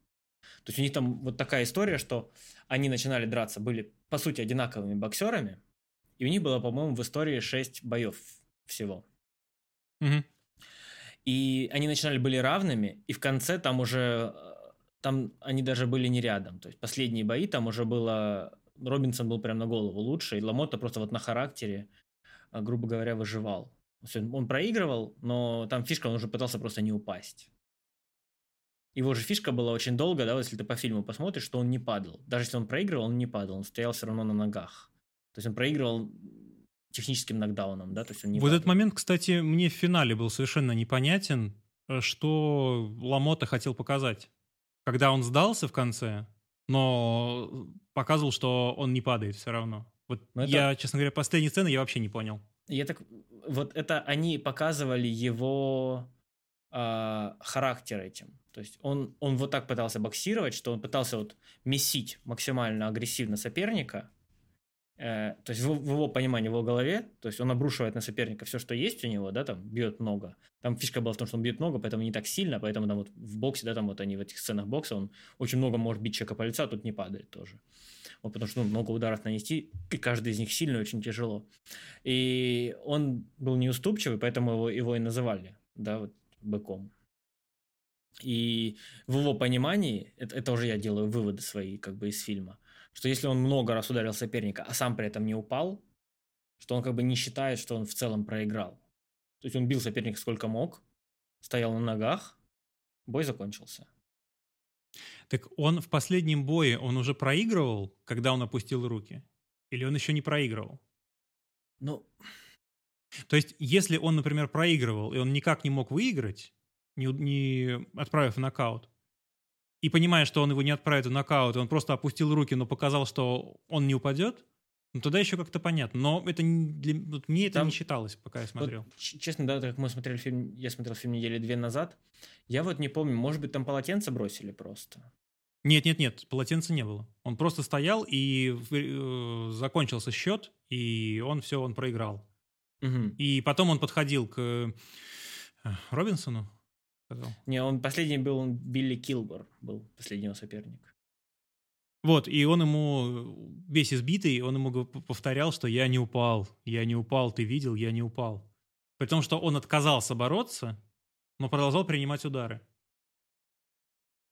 То есть у них там вот такая история, что они начинали драться, были по сути одинаковыми боксерами, и у них было, по-моему, в истории 6 боев всего. Угу. И они начинали были равными, и в конце там уже там они даже были не рядом. То есть последние бои там уже было Робинсон был прям на голову лучше, и Ламота просто вот на характере, а, грубо говоря, выживал. Он проигрывал, но там фишка, он уже пытался просто не упасть. Его же фишка была очень долго, да, если ты по фильму посмотришь, что он не падал. Даже если он проигрывал, он не падал, он стоял все равно на ногах. То есть он проигрывал техническим нокдауном, да, то есть он не Вот падал. этот момент, кстати, мне в финале был совершенно непонятен, э, что Ламота хотел показать. Когда он сдался в конце, но показывал, что он не падает все равно. Вот но ну, я, честно говоря, последней сцены я вообще не понял. Я так, вот это они показывали его э, характер этим. То есть он, он вот так пытался боксировать, что он пытался вот месить максимально агрессивно соперника, Э, то есть в, в его понимании, в его голове, то есть он обрушивает на соперника все, что есть у него, да, там бьет много. Там фишка была в том, что он бьет много, поэтому не так сильно, поэтому там вот в боксе, да, там вот они в этих сценах бокса, он очень много может бить человека по лицу, а тут не падает тоже. Вот потому что ну, много ударов нанести, и каждый из них сильный, очень тяжело. И он был неуступчивый, поэтому его, его и называли, да, вот быком. И в его понимании, это, это уже я делаю выводы свои как бы из фильма – что если он много раз ударил соперника, а сам при этом не упал, что он как бы не считает, что он в целом проиграл. То есть он бил соперника сколько мог, стоял на ногах, бой закончился. Так он в последнем бое, он уже проигрывал, когда он опустил руки? Или он еще не проигрывал? Ну... То есть, если он, например, проигрывал, и он никак не мог выиграть, не, не отправив в нокаут, и понимая, что он его не отправит в нокаут, он просто опустил руки, но показал, что он не упадет, ну тогда еще как-то понятно. Но это для, вот мне это Там, не считалось, пока я смотрел. Вот, честно, да, как мы смотрели фильм, я смотрел фильм недели две назад, я вот не помню, может быть, там полотенце бросили просто. Нет, нет, нет, полотенца не было. Он просто стоял и э, закончился счет, и он все, он проиграл. Угу. И потом он подходил к э, Робинсону, сказал. Не, он последний был, он Билли Килбор был последний соперник. Вот, и он ему, весь избитый, он ему повторял, что я не упал, я не упал, ты видел, я не упал. При том, что он отказался бороться, но продолжал принимать удары.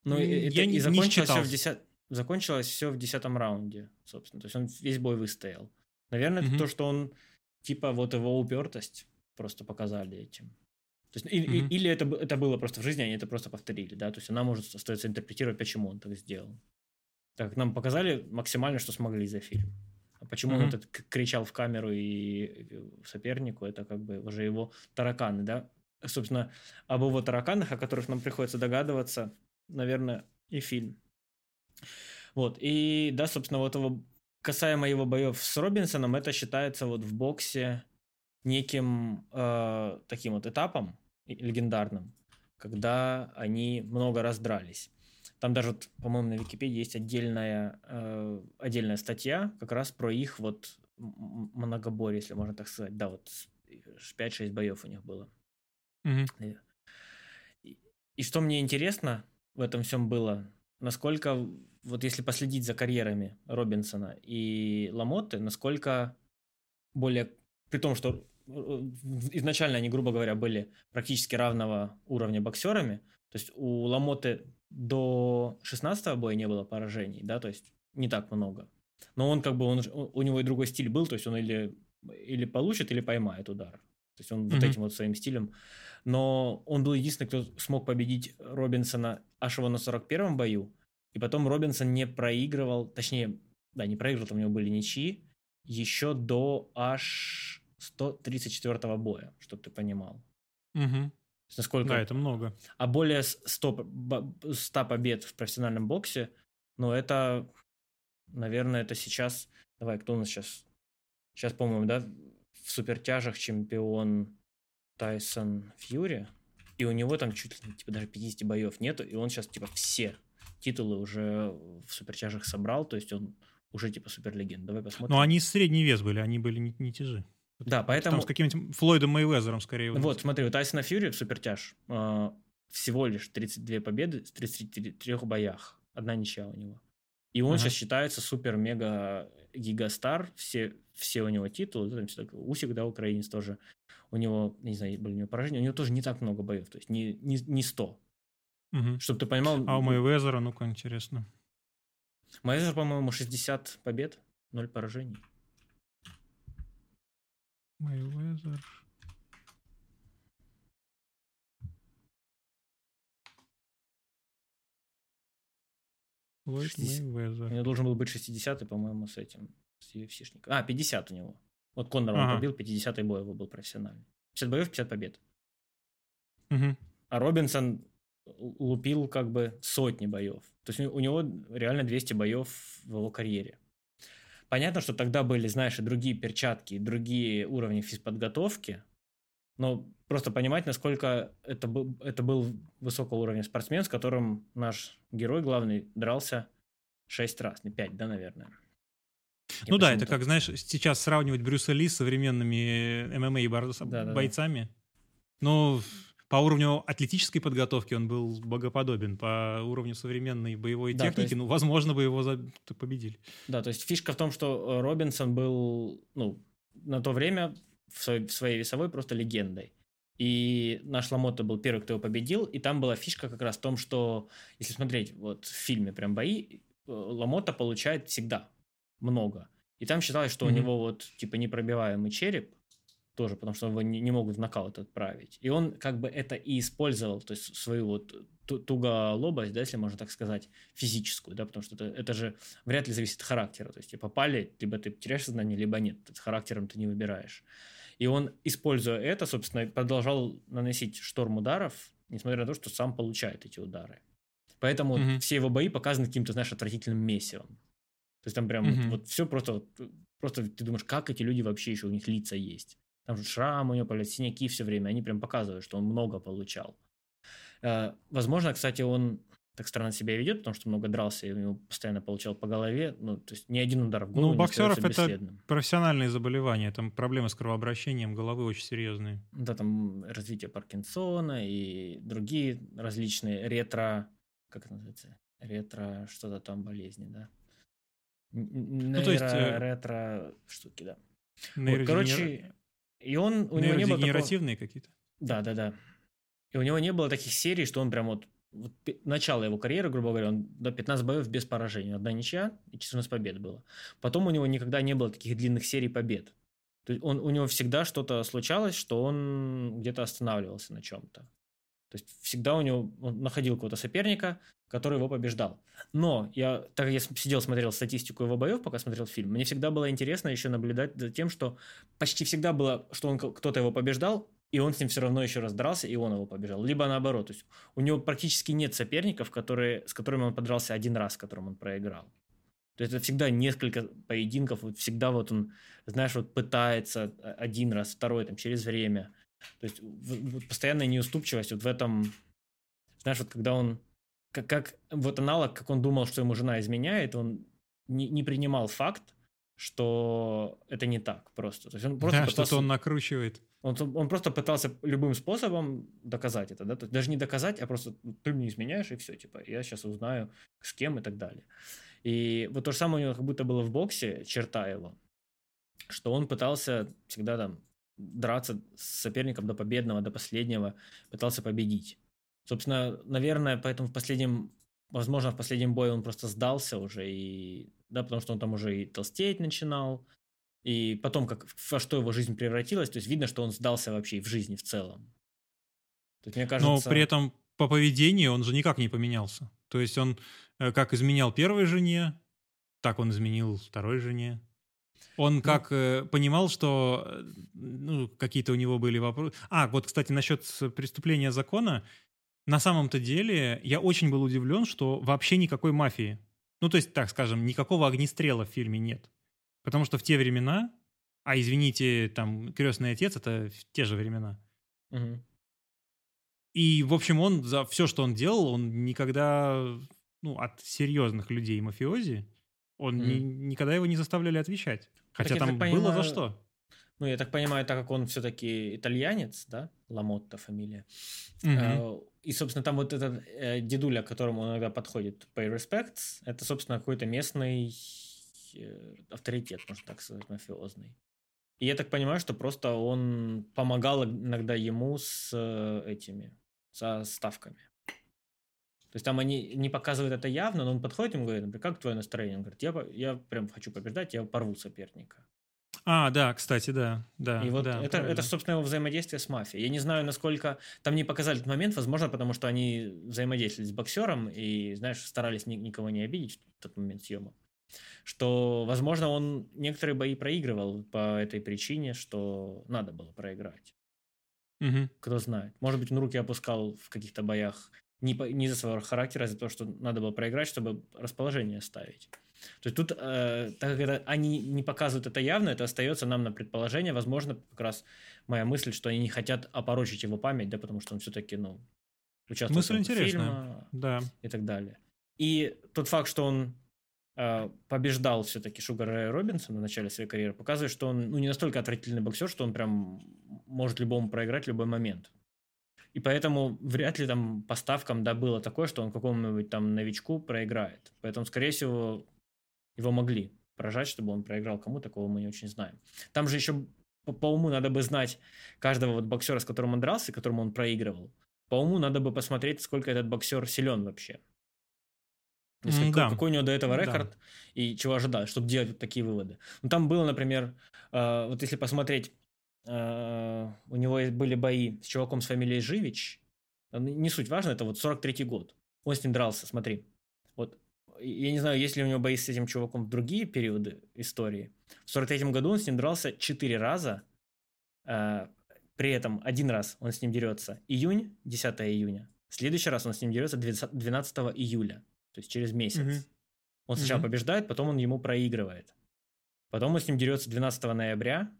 Ну, и, я не, и закончилось, не все в десят... закончилось все в десятом раунде, собственно. То есть он весь бой выстоял. Наверное, mm-hmm. это то, что он, типа, вот его упертость просто показали этим. То есть, mm-hmm. Или это, это было просто в жизни, они это просто повторили, да, то есть она может остается интерпретировать, почему он так сделал. Так как нам показали максимально, что смогли за фильм. А почему mm-hmm. он этот кричал в камеру и сопернику, это как бы уже его тараканы, да. Собственно, об его тараканах, о которых нам приходится догадываться, наверное, и фильм. Вот, и да, собственно, вот его, касаемо его боев с Робинсоном, это считается вот в боксе неким э, таким вот этапом, легендарным, когда они много раз дрались. Там даже, вот, по-моему, на Википедии есть отдельная, э, отдельная статья как раз про их вот многоборье, если можно так сказать. Да, вот 5-6 боев у них было. Mm-hmm. И, и что мне интересно в этом всем было, насколько, вот если последить за карьерами Робинсона и Ламотты, насколько более, при том, что изначально они, грубо говоря, были практически равного уровня боксерами. То есть у Ламоты до 16 боя не было поражений, да, то есть не так много. Но он как бы, он, у него и другой стиль был, то есть он или, или получит, или поймает удар. То есть он mm-hmm. вот этим вот своим стилем. Но он был единственный, кто смог победить Робинсона аж его на 41-м бою. И потом Робинсон не проигрывал, точнее, да, не проигрывал, там у него были ничьи, еще до аж 134 боя, чтобы ты понимал. Угу. Насколько... Да, это много. А более 100, 100 побед в профессиональном боксе, ну, это, наверное, это сейчас... Давай, кто у нас сейчас? Сейчас, по-моему, да, в супертяжах чемпион Тайсон Фьюри. И у него там чуть ли типа даже 50 боев нету, и он сейчас типа все титулы уже в супертяжах собрал, то есть он уже типа суперлегенд. Давай посмотрим. Но они средний вес были, они были не, не тяжи. Да, поэтому... Там с каким-нибудь Флойдом Мейвезером скорее. Вот, вот смотри, у Тайсона Фьюри в супертяж э, всего лишь 32 победы в 33 боях. Одна ничья у него. И он ага. сейчас считается супер-мега-гигастар. Все, все у него титулы. Там, Усик, да, украинец тоже. У него, не знаю, были у него поражения. У него тоже не так много боев. То есть не, не, не 100. Угу. Чтобы ты понимал... А у Мейвезера, ну-ка, интересно. Мейвезер, по-моему, 60 побед, 0 поражений. Мейвезер. Ллойд Мейвезер. У него должен был быть 60-й, по-моему, с этим, с UFC-шником. А, 50 у него. Вот Коннор ага. он побил, 50-й бой его был профессиональный. 50 боев, 50 побед. Угу. А Робинсон лупил как бы сотни боев. То есть у него реально 200 боев в его карьере. Понятно, что тогда были, знаешь, и другие перчатки, и другие уровни физподготовки, но просто понимать, насколько это был, это был высокого уровня спортсмен, с которым наш герой главный дрался 6 раз, не 5, да, наверное. И ну да, это как, знаешь, сейчас сравнивать Брюса Ли с современными ММА и бойцами. Да, да. Ну, по уровню атлетической подготовки он был богоподобен, по уровню современной боевой да, техники, есть... ну, возможно, бы его за... победили. Да, то есть фишка в том, что э, Робинсон был, ну, на то время в своей, в своей весовой просто легендой. И наш Ламото был первый, кто его победил, и там была фишка как раз в том, что, если смотреть вот в фильме прям бои, э, Ламото получает всегда много. И там считалось, что mm-hmm. у него вот типа непробиваемый череп, тоже, потому что его не, не могут в нокаут отправить. И он как бы это и использовал, то есть свою вот туголобость, да, если можно так сказать, физическую, да, потому что это, это же вряд ли зависит от характера. То есть тебе попали, либо ты теряешь сознание, либо нет. С характером ты не выбираешь. И он, используя это, собственно, продолжал наносить шторм ударов, несмотря на то, что сам получает эти удары. Поэтому mm-hmm. все его бои показаны каким-то, знаешь, отвратительным месивом. То есть там прям mm-hmm. вот, вот все просто, просто ты думаешь, как эти люди вообще еще у них лица есть. Там же шрамы у него появляются, синяки все время. Они прям показывают, что он много получал. Э, возможно, кстати, он так странно себя ведет, потому что много дрался, и у него постоянно получал по голове. Ну, то есть ни один удар в голову Ну, у боксеров это профессиональные заболевания, там проблемы с кровообращением головы очень серьезные. Да, там развитие Паркинсона и другие различные ретро... Как это называется? Ретро... Что-то там болезни, да? Ну, то есть... Э, ретро штуки, да. Вот, короче, и он, у него не было такого... какие-то? Да, да, да. И у него не было таких серий, что он прям вот, вот начало его карьеры, грубо говоря, он до 15 боев без поражений. Одна ничья и 14 побед было. Потом у него никогда не было таких длинных серий побед. То есть он, у него всегда что-то случалось, что он где-то останавливался на чем-то. То есть всегда у него он находил какого-то соперника, который его побеждал. Но я, так как я сидел, смотрел статистику его боев, пока смотрел фильм, мне всегда было интересно еще наблюдать за тем, что почти всегда было, что он кто-то его побеждал, и он с ним все равно еще раз дрался, и он его побежал. Либо наоборот. То есть у него практически нет соперников, которые, с которыми он подрался один раз, с которым он проиграл. То есть это всегда несколько поединков, вот всегда вот он, знаешь, вот пытается один раз, второй там через время. То есть вот постоянная неуступчивость вот в этом, знаешь, вот когда он как, как вот аналог, как он думал, что ему жена изменяет, он не, не принимал факт, что это не так просто. То есть он просто да, пытался, что-то он накручивает. Он, он просто пытался любым способом доказать это, да, то есть даже не доказать, а просто ты мне изменяешь и все, типа, я сейчас узнаю с кем и так далее. И вот то же самое у него как будто было в боксе, черта его, что он пытался всегда там драться с соперником до победного, до последнего, пытался победить. Собственно, наверное, поэтому в последнем, возможно, в последнем бою он просто сдался уже, и, да, потому что он там уже и толстеть начинал, и потом, как, во что его жизнь превратилась, то есть видно, что он сдался вообще в жизни в целом. То есть, мне кажется... Но при этом по поведению он же никак не поменялся. То есть он э, как изменял первой жене, так он изменил второй жене. Он ну, как э, понимал, что э, ну, какие-то у него были вопросы. А, вот, кстати, насчет преступления закона. На самом-то деле я очень был удивлен, что вообще никакой мафии. Ну, то есть, так скажем, никакого огнестрела в фильме нет. Потому что в те времена, а извините, там, крестный отец, это в те же времена. Угу. И, в общем, он за все, что он делал, он никогда, ну, от серьезных людей мафиози, он mm. ни, никогда его не заставляли отвечать. Хотя так там понимаю, было за что. Ну, я так понимаю, так как он все-таки итальянец, да, Ламотта фамилия. Mm-hmm. И, собственно, там вот этот э, дедуля, к которому он иногда подходит, Pay Respects, это, собственно, какой-то местный э, авторитет, можно так сказать, мафиозный. И я так понимаю, что просто он помогал иногда ему с э, этими, со ставками. То есть там они не показывают это явно, но он подходит и говорит, например, как твое настроение? Он говорит, я, я прям хочу побеждать, я порву соперника. А, да, кстати, да. да и вот да, это, это, собственно, его взаимодействие с мафией. Я не знаю, насколько... Там не показали этот момент, возможно, потому что они взаимодействовали с боксером и, знаешь, старались ни, никого не обидеть в тот момент съемок. Что, возможно, он некоторые бои проигрывал по этой причине, что надо было проиграть. Угу. Кто знает. Может быть, он руки опускал в каких-то боях не, по, не из-за своего характера, а из-за того, что надо было проиграть, чтобы расположение ставить. То есть тут, э, так как это, они не показывают это явно, это остается нам на предположение. Возможно, как раз моя мысль, что они не хотят опорочить его память, да, потому что он все-таки, ну, участвовал мысль в фильме да. и так далее. И тот факт, что он э, побеждал все-таки Шугар Рэя Робинсона в начале своей карьеры, показывает, что он ну, не настолько отвратительный боксер, что он прям может любому проиграть в любой момент. И поэтому вряд ли там по ставкам да, было такое, что он какому-нибудь там новичку проиграет. Поэтому, скорее всего, его могли поражать, чтобы он проиграл кому, такого мы не очень знаем. Там же еще по, по уму надо бы знать каждого вот боксера, с которым он дрался, которому он проигрывал. По уму надо бы посмотреть, сколько этот боксер силен вообще. Если, да. Какой у него до этого рекорд да. и чего ожидать, чтобы делать вот такие выводы. Ну, там было, например, э, вот если посмотреть Э, у него были бои с чуваком с фамилией Живич. Не суть важно, это вот 43-й год. Он с ним дрался, смотри. Вот я не знаю, есть ли у него бои с этим чуваком в другие периоды истории. В 43-м году он с ним дрался 4 раза. Э, при этом один раз он с ним дерется июнь, 10 июня. В следующий раз он с ним дерется 12 июля, то есть через месяц. Угу. Он сначала угу. побеждает, потом он ему проигрывает. Потом он с ним дерется 12 ноября,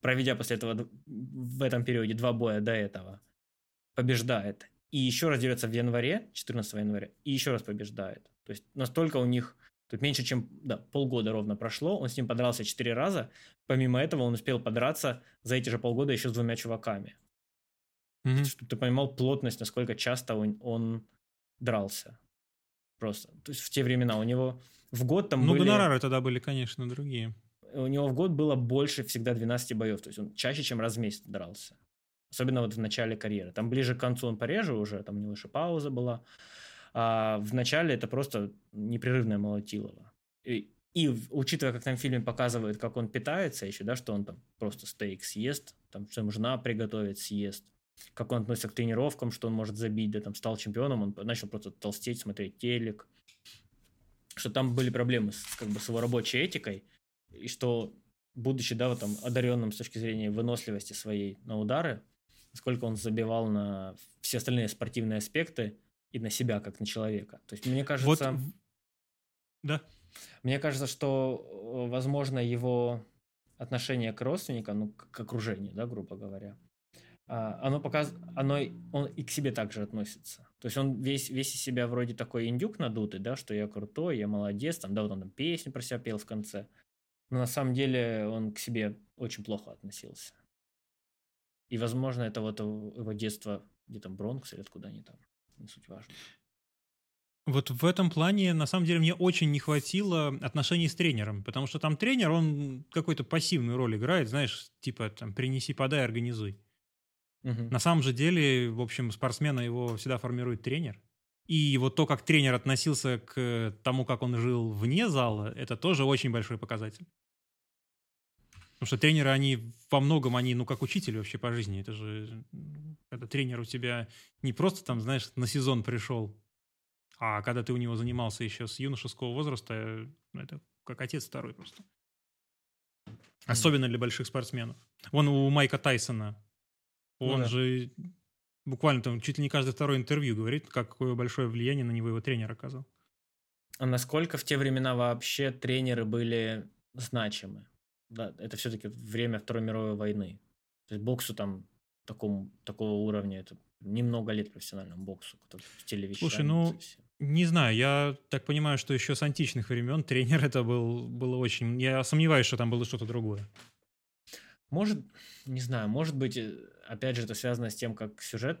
проведя после этого в этом периоде два боя до этого, побеждает. И еще раз дерется в январе, 14 января, и еще раз побеждает. То есть настолько у них Тут меньше, чем да, полгода ровно прошло. Он с ним подрался четыре раза. Помимо этого, он успел подраться за эти же полгода еще с двумя чуваками. Mm-hmm. Чтобы ты понимал плотность, насколько часто он, он дрался. Просто. То есть в те времена у него в год там ну, были... Ну, гонорары тогда были, конечно, другие у него в год было больше всегда 12 боев, то есть он чаще, чем раз в месяц дрался. Особенно вот в начале карьеры. Там ближе к концу он пореже уже, там у него еще пауза была. А в начале это просто непрерывное молотилово. И, и учитывая, как там в фильме показывают, как он питается еще, да, что он там просто стейк съест, там, что ему жена приготовит, съест, как он относится к тренировкам, что он может забить, да, там стал чемпионом, он начал просто толстеть, смотреть телек, что там были проблемы с, как бы, с его рабочей этикой, и что, будучи, да, вот там одаренным с точки зрения выносливости своей на удары, сколько он забивал на все остальные спортивные аспекты и на себя, как на человека. То есть, мне кажется... Вот... Да. Мне кажется, что, э, возможно, его отношение к родственникам, ну, к окружению, да, грубо говоря, а, оно показывает, оно, он и к себе также относится. То есть он весь, весь из себя вроде такой индюк надутый, да, что я крутой, я молодец, там, да, вот он там песню про себя пел в конце. Но на самом деле он к себе очень плохо относился. И, возможно, это вот его детство где-то Бронкс или откуда они там. Не суть важно. Вот в этом плане, на самом деле, мне очень не хватило отношений с тренером, потому что там тренер, он какой-то пассивную роль играет, знаешь, типа там принеси, подай, организуй. Мгм. На самом же деле, в общем, спортсмена его всегда формирует тренер. И вот то, как тренер относился к тому, как он жил вне зала, это тоже очень большой показатель. Потому что тренеры, они во многом, они, ну, как учитель вообще по жизни. Это же, когда тренер у тебя не просто там, знаешь, на сезон пришел, а когда ты у него занимался еще с юношеского возраста, ну, это как отец второй просто. Особенно для больших спортсменов. Вон у Майка Тайсона. Ну Он да. же буквально там чуть ли не каждое второе интервью говорит, какое большое влияние на него его тренер оказал. А насколько в те времена вообще тренеры были значимы? Да, это все-таки время Второй мировой войны. То есть боксу там такому, такого уровня, это немного лет профессиональному боксу, кто в телевещании. Слушай, ну, Не знаю, я так понимаю, что еще с античных времен тренер это был, было очень... Я сомневаюсь, что там было что-то другое. Может, не знаю, может быть, э, опять же, это связано с тем, как сюжет,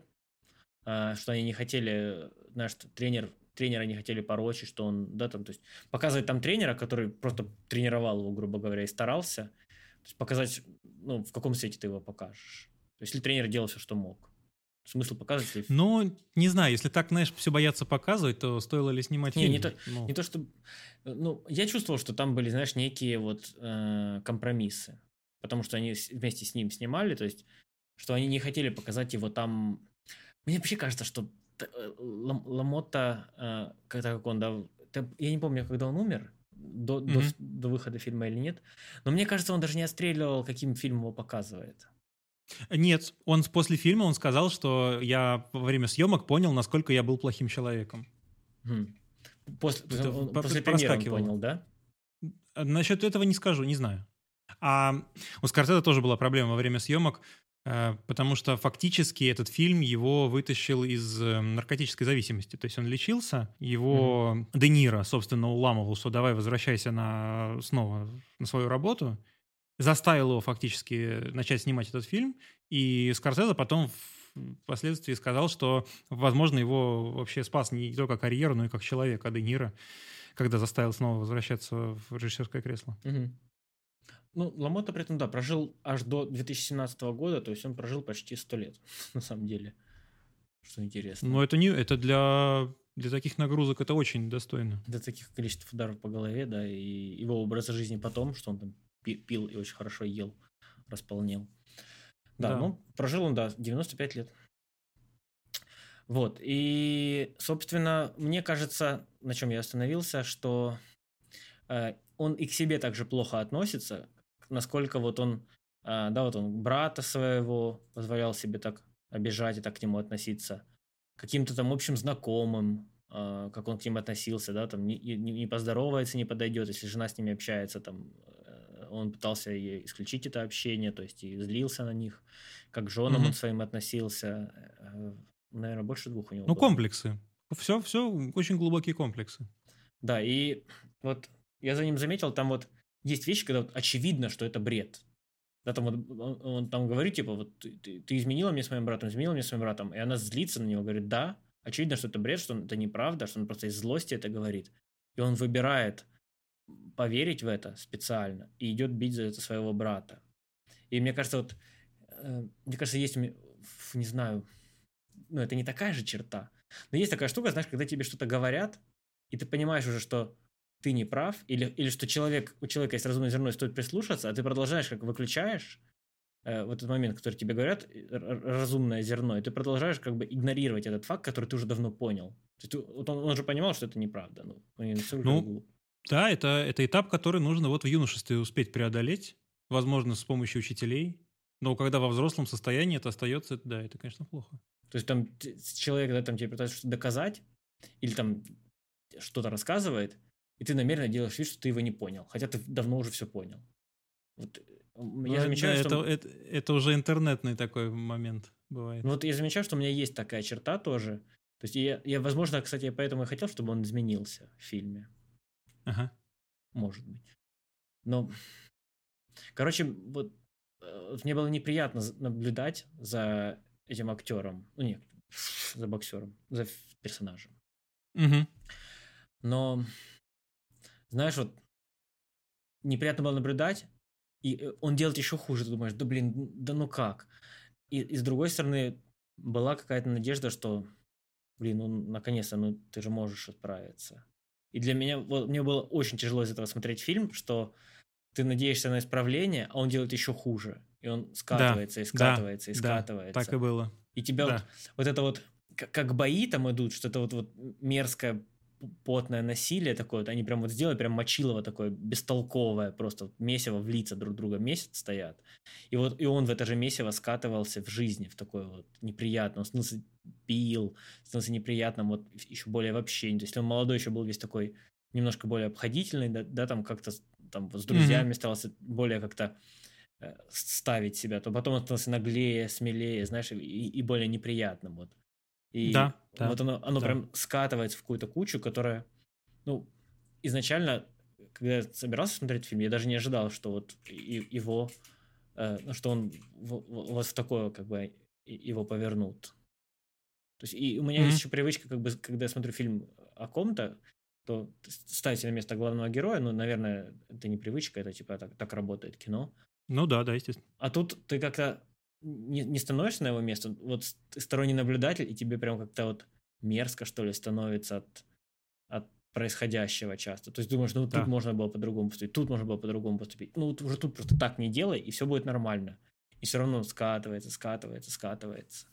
а, что они не хотели, что тренер, тренера не хотели порочить, что он, да, там, то есть показывать там тренера, который просто тренировал его, грубо говоря, и старался, то есть показать, ну, в каком свете ты его покажешь. То есть, если тренер делал все, что мог. Смысл показывать, если... Ну, не знаю, если так, знаешь, все боятся показывать, то стоило ли снимать Не, фильм? не то- Ну, Не то, что... Ну, я чувствовал, что там были, знаешь, некие вот э, компромиссы. Потому что они вместе с ним снимали, то есть, что они не хотели показать его там... Мне вообще кажется, что э, Лам- Ламота, э, когда как он, да, я не помню, когда он умер, до, до, Мгм. с- до выхода фильма или нет, но мне кажется, он даже не отстреливал, каким фильм его показывает. Нет, он после фильма он сказал, что я во время съемок понял, насколько я был плохим человеком. Хм. После, он- по- после премьеры он понял, да? Насчет этого не скажу, не знаю. А у Скорсезе тоже была проблема во время съемок, э, потому что фактически этот фильм его вытащил из э, наркотической зависимости. То есть он лечился, его Де Ниро, собственно, уламывал, что давай возвращайся на, снова на свою работу, заставил его фактически начать снимать этот фильм, и Скорсезе потом впоследствии сказал, что, возможно, его вообще спас не только карьеру, но и как человека Де Ниро, когда заставил снова возвращаться в режиссерское кресло. Мгм. Ну, Ламота при этом, да, прожил аж до 2017 года, то есть он прожил почти 100 лет, на самом деле. Что интересно. Но это не, это для для таких нагрузок это очень достойно. До таких количеств ударов по голове, да, и его образа жизни потом, что он там пи- пил и очень хорошо ел, располнел. Да, Да. ну, прожил он, да, 95 лет. Вот, и, собственно, мне кажется, на чем я остановился, что э, он и к себе также плохо относится, насколько вот он, э, да, вот он брата своего позволял себе так обижать и так к нему относиться, каким-то там общим знакомым, э, как он к ним относился, да, там не, не- не поздоровается, не подойдет, если жена с ними общается, там э, он пытался ей исключить это общение, то есть и злился на них, как к женам Мгм. он своим относился, наверное, больше двух у него Ну, было. комплексы. Все, все, очень глубокие комплексы. Да, и вот я за ним заметил, там вот есть вещи, когда вот очевидно, что это бред. Да, там вот он, он там говорит, типа, вот ты, ты- изменила мне с моим братом, изменила мне с моим братом, и она злится на него, говорит, да, очевидно, что это бред, что это неправда, что он просто из злости это говорит. И он выбирает поверить в это специально и идет бить за это своего брата. И мне кажется, вот, э, мне кажется, есть, не знаю, ну, это не такая же черта, но есть такая штука, знаешь, когда тебе что-то говорят, и ты понимаешь уже, что ты не прав, или, или что человек, у человека есть разумное зерно, и стоит прислушаться, а ты продолжаешь, как выключаешь э, в этот момент, который тебе говорят, э, разумное зерно, и ты продолжаешь как бы игнорировать этот факт, который ты уже давно понял. То есть вот он, он же понимал, что это неправда. Ну, Ну, глуп. Да, это, это этап, который нужно вот в юношестве успеть преодолеть, возможно, с помощью учителей. Но когда во взрослом состоянии это остается, да, это, конечно, плохо. То есть там человек, да, там тебе пытается что-то доказать, или там что-то рассказывает, и ты намеренно делаешь вид, что ты его не понял, хотя ты давно уже все понял. Вот, Ну, я замечаю, это, что... это, это уже интернетный такой момент бывает. Ну вот я замечаю, что у меня есть такая черта тоже. То есть я, я возможно, кстати, я поэтому и хотел, чтобы он изменился в фильме. Ага. Может быть. Но, короче, вот э, мне было неприятно наблюдать за этим актером. Ну, нет, за боксером, за персонажем. Мгм. Но, знаешь, вот неприятно было наблюдать, и э, он делает еще хуже. Ты думаешь, да блин, да ну как? И, и с другой стороны, была какая-то надежда, что, блин, ну наконец-то, ну ты же можешь справиться. И для меня, вот мне было очень тяжело из этого смотреть фильм, что ты надеешься на исправление, а он делает еще хуже. И он скатывается, и да, скатывается, и да, скатывается. Так и было. И тебя Да. вот, вот это вот, как, как бои там идут, что это вот, вот мерзкое потное насилие такое, вот они прям вот сделали, прям мочилово такое, бестолковое, просто месиво в лица друг друга месяц стоят. И вот и он в это же месиво скатывался в жизни, в такое вот неприятное. Он становился пил, становился неприятным, вот еще более в общении. То есть он молодой еще был весь такой немножко более обходительный, да, да, там как-то там вот с друзьями старался более как-то э, ставить себя, то потом он становился наглее, смелее, знаешь, и, и более неприятным. Вот. И Да, да, вот оно, оно да. прям скатывается в какую-то кучу, которая, ну, изначально, когда я собирался смотреть фильм, я даже не ожидал, что вот его, э, ну, что он в- вот в такое, как бы, его повернут. То есть, и у меня Мгм. есть еще привычка, как бы, когда я смотрю фильм о ком-то, то ставить на место главного героя, ну, наверное, это не привычка, это типа так, так работает кино. Ну да, да, естественно. А тут ты как-то не, не становишься на его место, вот ты сторонний наблюдатель, и тебе прям как-то вот мерзко, что ли, становится от, от происходящего часто. То есть думаешь, ну Да. тут можно было по-другому поступить, тут можно было по-другому поступить. Ну вот уже тут просто так не делай, и все будет нормально. И все равно скатывается, скатывается, скатывается.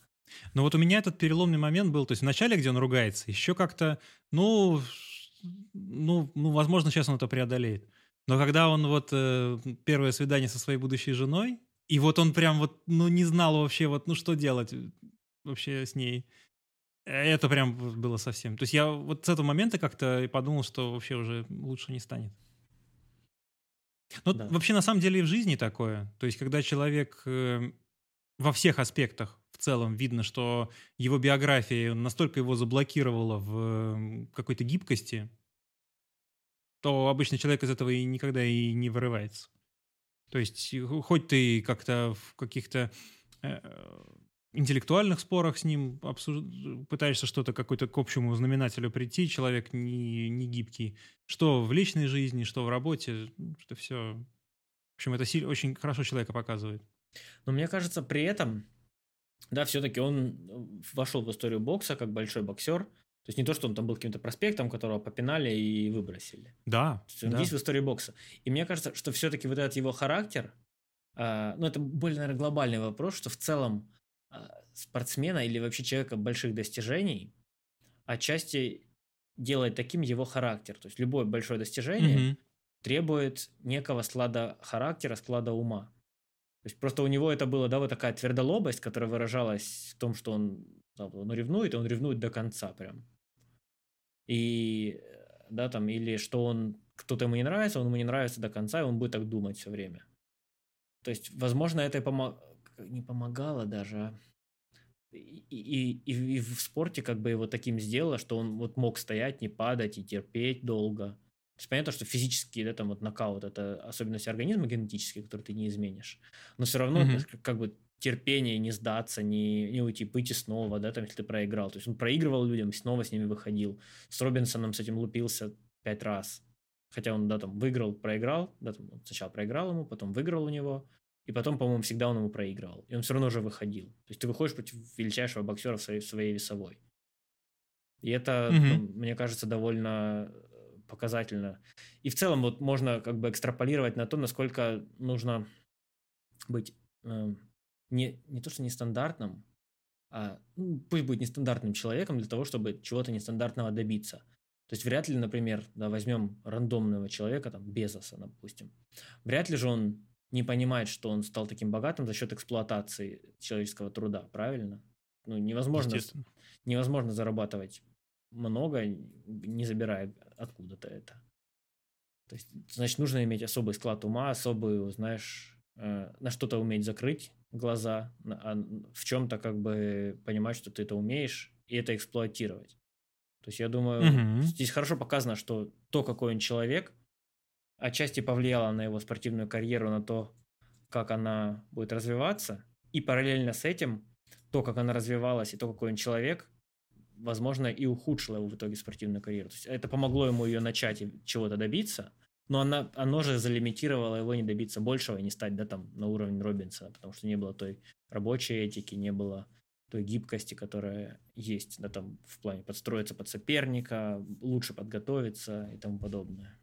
Но вот у меня этот переломный момент был, то есть в начале, где он ругается, еще как-то, ну, ну, ну, возможно, сейчас он это преодолеет. Но когда он вот э, первое свидание со своей будущей женой, и вот он прям вот, ну, не знал вообще, вот, ну, что делать э, вообще с ней. Э, Это прям было совсем. То есть я вот с этого момента как-то и подумал, что вообще уже лучше не станет. Ну, Да. вообще, на самом деле, и в жизни такое. То есть, когда человек э, во всех аспектах в целом видно, что его биография настолько его заблокировала в э, какой-то гибкости, то обычно человек из этого и никогда и не вырывается. То есть, э, хоть ты как-то в каких-то э, интеллектуальных спорах с ним обсуж- пытаешься что-то, какой-то к общему знаменателю прийти, человек не, не гибкий. Что в личной жизни, что в работе, это все... В общем, это силь- очень хорошо человека показывает. Но мне кажется, при этом, да, все-таки он э, вошел в историю бокса как большой боксер. То есть не то, что он там был каким-то проспектом, которого попинали и выбросили. Да, То есть он да. есть в истории бокса. И мне кажется, что все-таки вот этот его характер, а, ну это более, наверное, глобальный вопрос, что в целом а, спортсмена или вообще человека больших достижений отчасти делает таким его характер. То есть любое большое достижение Мгм. требует некого склада характера, склада ума. То есть просто у него это было, да, вот такая твердолобость, которая выражалась в том, что он, да, он ревнует, и он ревнует до конца прям. И, э, да, там, или что он, кто-то ему не нравится, он ему не нравится до конца, и он будет так думать все время. То есть, возможно, это и помо- не помогало даже, а и, и, и, и в спорте как бы его таким сделало, что он вот мог стоять, не падать и терпеть долго. То есть понятно, что физический, да, там вот нокаут, это особенность организма генетические, которые ты не изменишь. Но все равно как- как бы терпение, не сдаться, не, не уйти, выйти снова, да, там, если ты проиграл. То есть он проигрывал людям, снова с ними выходил. С Робинсоном с этим лупился пять раз. Хотя он, да, там, выиграл, проиграл, да, там, сначала проиграл ему, потом выиграл у него, и потом, по-моему, всегда он ему проигрывал. И он все равно уже выходил. То есть ты выходишь против величайшего боксера в своей, в своей весовой. И это, Мгм. ну, мне кажется, довольно э, показательно. И в целом вот можно как бы экстраполировать на то, насколько нужно быть эм, не, не то, что нестандартным, а ну, пусть будет нестандартным человеком для того, чтобы чего-то нестандартного добиться. То есть вряд ли, например, да, возьмем рандомного человека, там, Безоса, допустим. Вряд ли же он не понимает, что он стал таким богатым за счет эксплуатации человеческого труда, правильно? Ну, невозможно, невозможно зарабатывать много, не забирая откуда-то это. То есть, значит, нужно иметь особый склад ума, особую, знаешь, э, на что-то уметь закрыть глаза, а в чем-то как бы понимать, что ты это умеешь, и это эксплуатировать. То есть я думаю, Мгм. здесь хорошо показано, что то, какой он человек, отчасти повлияло на его спортивную карьеру, на то, как она будет развиваться, и параллельно с этим то, как она развивалась, и то, какой он человек, возможно, и ухудшило его в итоге спортивную карьеру. То есть это помогло ему ее начать и чего-то добиться, но она, оно же залимитировало его не добиться большего и не стать да, там, на уровень Робинсона, потому что не было той рабочей этики, не было той гибкости, которая есть да, там, в плане подстроиться под соперника, лучше подготовиться и тому подобное.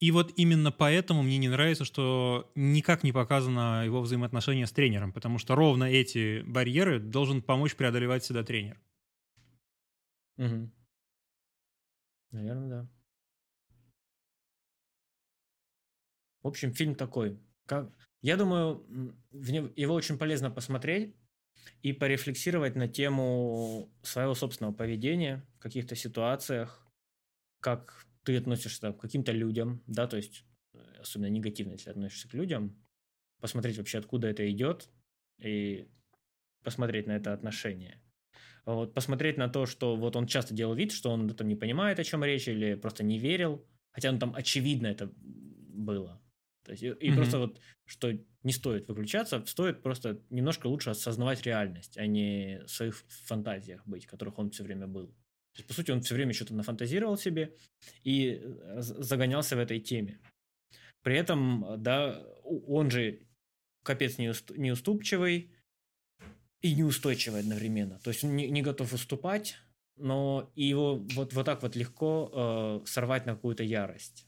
И вот именно поэтому мне не нравится, что никак не показано его взаимоотношение с тренером, потому что ровно эти барьеры должен помочь преодолевать всегда тренер. Угу. Наверное, да. В общем, фильм такой. Как... Я думаю, его очень полезно посмотреть и порефлексировать на тему своего собственного поведения в каких-то ситуациях, как ты относишься к каким-то людям, да, то есть э, особенно негативно, если относишься к людям, посмотреть вообще, откуда это идет, и посмотреть на это отношение. Вот, посмотреть на то, что вот он часто делал вид, что он там не понимает, о чем речь, или просто не верил, хотя он там очевидно это было. То есть, и, mm-hmm. просто вот, что не стоит выключаться, стоит просто немножко лучше осознавать реальность, а не в своих фантазиях быть, в которых он все время был. То есть, по сути, он все время что-то нафантазировал себе и э, загонялся в этой теме. При этом, да, он же капец неуступчивый и неустойчивый одновременно. То есть он не, не готов уступать, но его вот, вот так вот легко э, сорвать на какую-то ярость.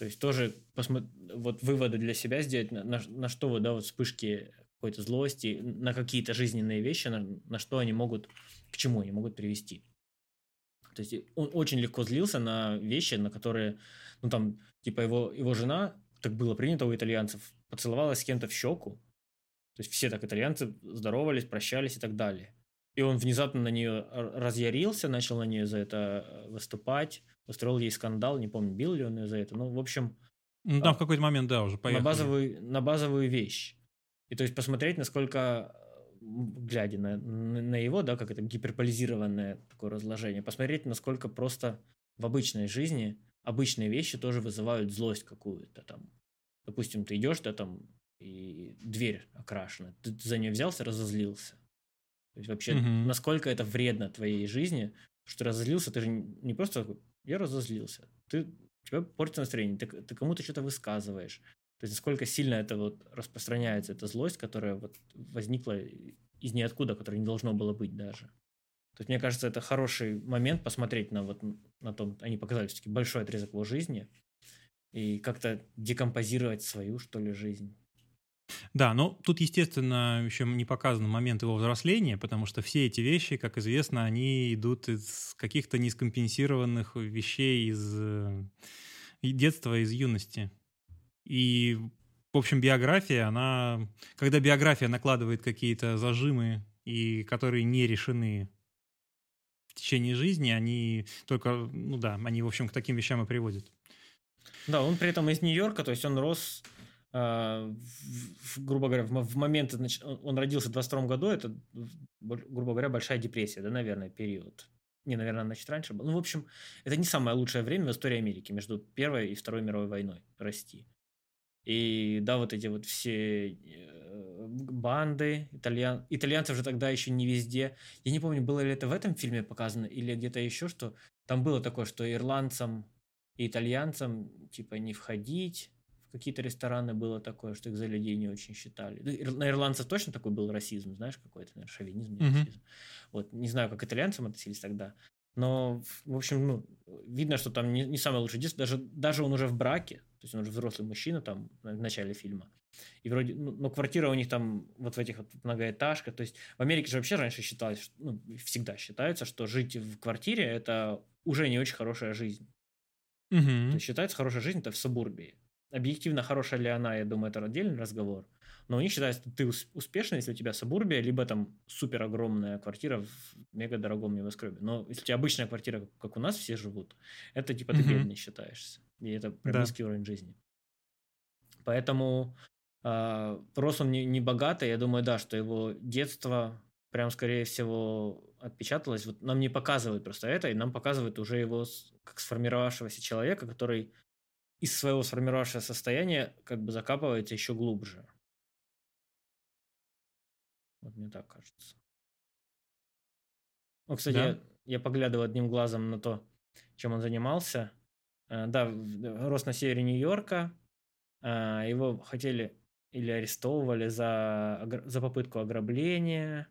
То есть тоже посмотри, вот выводы для себя сделать, на, на, на что вот, да, вот вспышки какой-то злости, на какие-то жизненные вещи, на, на что они могут, к чему они могут привести. То есть он очень легко злился на вещи, на которые, ну там, типа его, его жена, так было принято у итальянцев, поцеловалась с кем-то в щеку. То есть все так итальянцы здоровались, прощались и так далее. И он внезапно на нее разъярился, начал на нее за это э, выступать, устроил ей скандал, не помню, бил ли он ее за это. Ну, в общем... Ну, там а, в какой-то момент, да, уже поехали. На базовую, на базовую вещь. И то есть посмотреть, насколько глядя на, на его, да, как это гиперполизированное такое разложение, посмотреть, насколько просто в обычной жизни обычные вещи тоже вызывают злость какую-то там. Допустим, ты идешь, да, там, и дверь окрашена, ты за нее взялся, разозлился. То есть вообще, угу. насколько это вредно твоей жизни, что разозлился, ты же не просто такой, я разозлился. Ты, у тебя портится настроение, ты, ты кому-то что-то высказываешь, то есть насколько сильно это вот распространяется, эта злость, которая вот возникла из ниоткуда, которая не должно было быть даже. То есть мне кажется, это хороший момент посмотреть на вот на том, они показали все-таки большой отрезок его жизни и как-то декомпозировать свою, что ли, жизнь. Да, но тут, естественно, еще не показан момент его взросления, потому что все эти вещи, как известно, они идут из каких-то нескомпенсированных вещей из э, детства, из юности. И, в общем, биография, она... Когда биография накладывает какие-то зажимы, и которые не решены в течение жизни, они только, ну да, они, в общем, к таким вещам и приводят. Да, он при этом из Нью-Йорка, то есть он рос, в, грубо говоря, в, в момент, значит, он родился в 22 году, это, грубо говоря, большая депрессия, да, наверное, период. Не, наверное, значит, раньше был. Ну, в общем, это не самое лучшее время в истории Америки между Первой и Второй мировой войной расти. И да, вот эти вот все э, банды, итальян... итальянцев же тогда еще не везде. Я не помню, было ли это в этом фильме показано или где-то еще, что там было такое, что ирландцам и итальянцам типа не входить какие-то рестораны было такое, что их за людей не очень считали. Ну, на ирландцев точно такой был расизм, знаешь, какой-то, наверное, шовинизм, mm-hmm. расизм. Вот, не знаю, как итальянцам относились тогда. Но, в общем, ну, видно, что там не, не самое лучшее детство. Даже, даже он уже в браке, то есть он уже взрослый мужчина там в начале фильма. И вроде, ну, но квартира у них там вот в этих вот многоэтажках. То есть в Америке же вообще раньше считалось, что, ну, всегда считается, что жить в квартире – это уже не очень хорошая жизнь. Угу. То есть считается хорошая жизнь – это в сабурбии. Объективно хорошая ли она, я думаю, это отдельный разговор. Но у них считается, что ты успешный, если у тебя сабурбия, либо там супер огромная квартира в мега дорогом небоскребе. Но если у тебя обычная квартира, как у нас все живут, это типа ты бедный считаешься. И это прям да. низкий уровень жизни. Поэтому э, рос он не, не богатый. Я думаю, да, что его детство прям, скорее всего, отпечаталось. Вот нам не показывают просто это, и нам показывают уже его как сформировавшегося человека, который из своего сформировавшегося состояния как бы закапывается еще глубже. Вот мне так кажется. Ну, кстати, Да? я, я поглядывал одним глазом на то, чем он занимался. Э, Да, рос на севере Нью-Йорка. Э, Его хотели или арестовывали за, за попытку ограбления,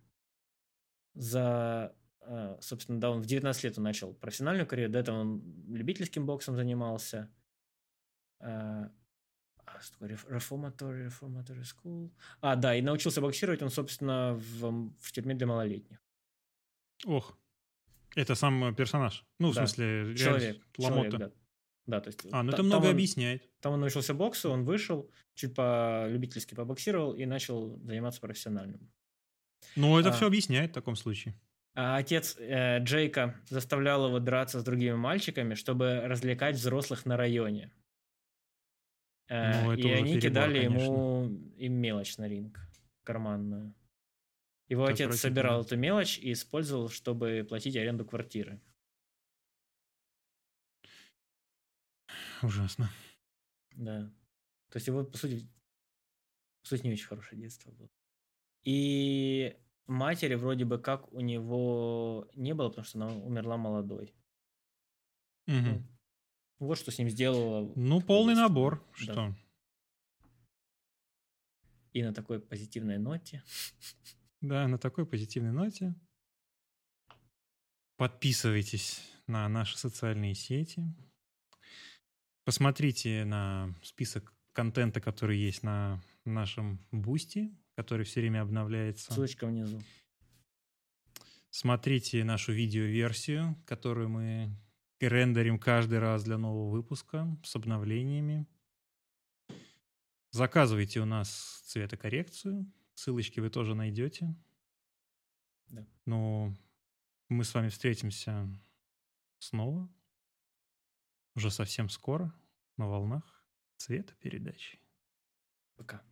за, э, собственно, да, он в 19 лет он начал профессиональную карьеру, до этого он любительским боксом занимался. Э, а, что такое, реф- Reformatory, Reformatory School. А, да, и научился боксировать он, собственно, в, в тюрьме для малолетних. Ох. Это сам э, персонаж. Ну, в Да. смысле, реально Человек. Ламота. человек, да. Да, то есть... А, ну та- это много он- объясняет. Там он научился боксу, он вышел, чуть по-любительски побоксировал и начал заниматься профессиональным. Ну, это А. все объясняет в таком случае. А отец э, Джейка заставлял его драться с другими мальчиками, чтобы развлекать взрослых на районе. Э, Ну, это и они перебор, кидали конечно. ему им мелочь на ринг, карманную. Его Это отец собирал эту мелочь и использовал, чтобы платить аренду квартиры. Ужасно. Да. То есть его, по сути, по сути, не очень хорошее детство было. И матери вроде бы как у него не было, потому что она умерла молодой. Мгм. Вот что с ним сделала. Ну, полный детство. набор. Да. Что? И на такой позитивной ноте. Да, на такой позитивной ноте. Подписывайтесь на наши социальные сети. Посмотрите на список контента, который есть на нашем бусте, который все время обновляется. Ссылочка внизу. Смотрите нашу видеоверсию, которую мы рендерим каждый раз для нового выпуска с обновлениями. Заказывайте у нас цветокоррекцию. Ссылочки вы тоже найдете. Да. Ну, мы с вами встретимся снова. Уже совсем скоро на волнах цвета передачи. Пока.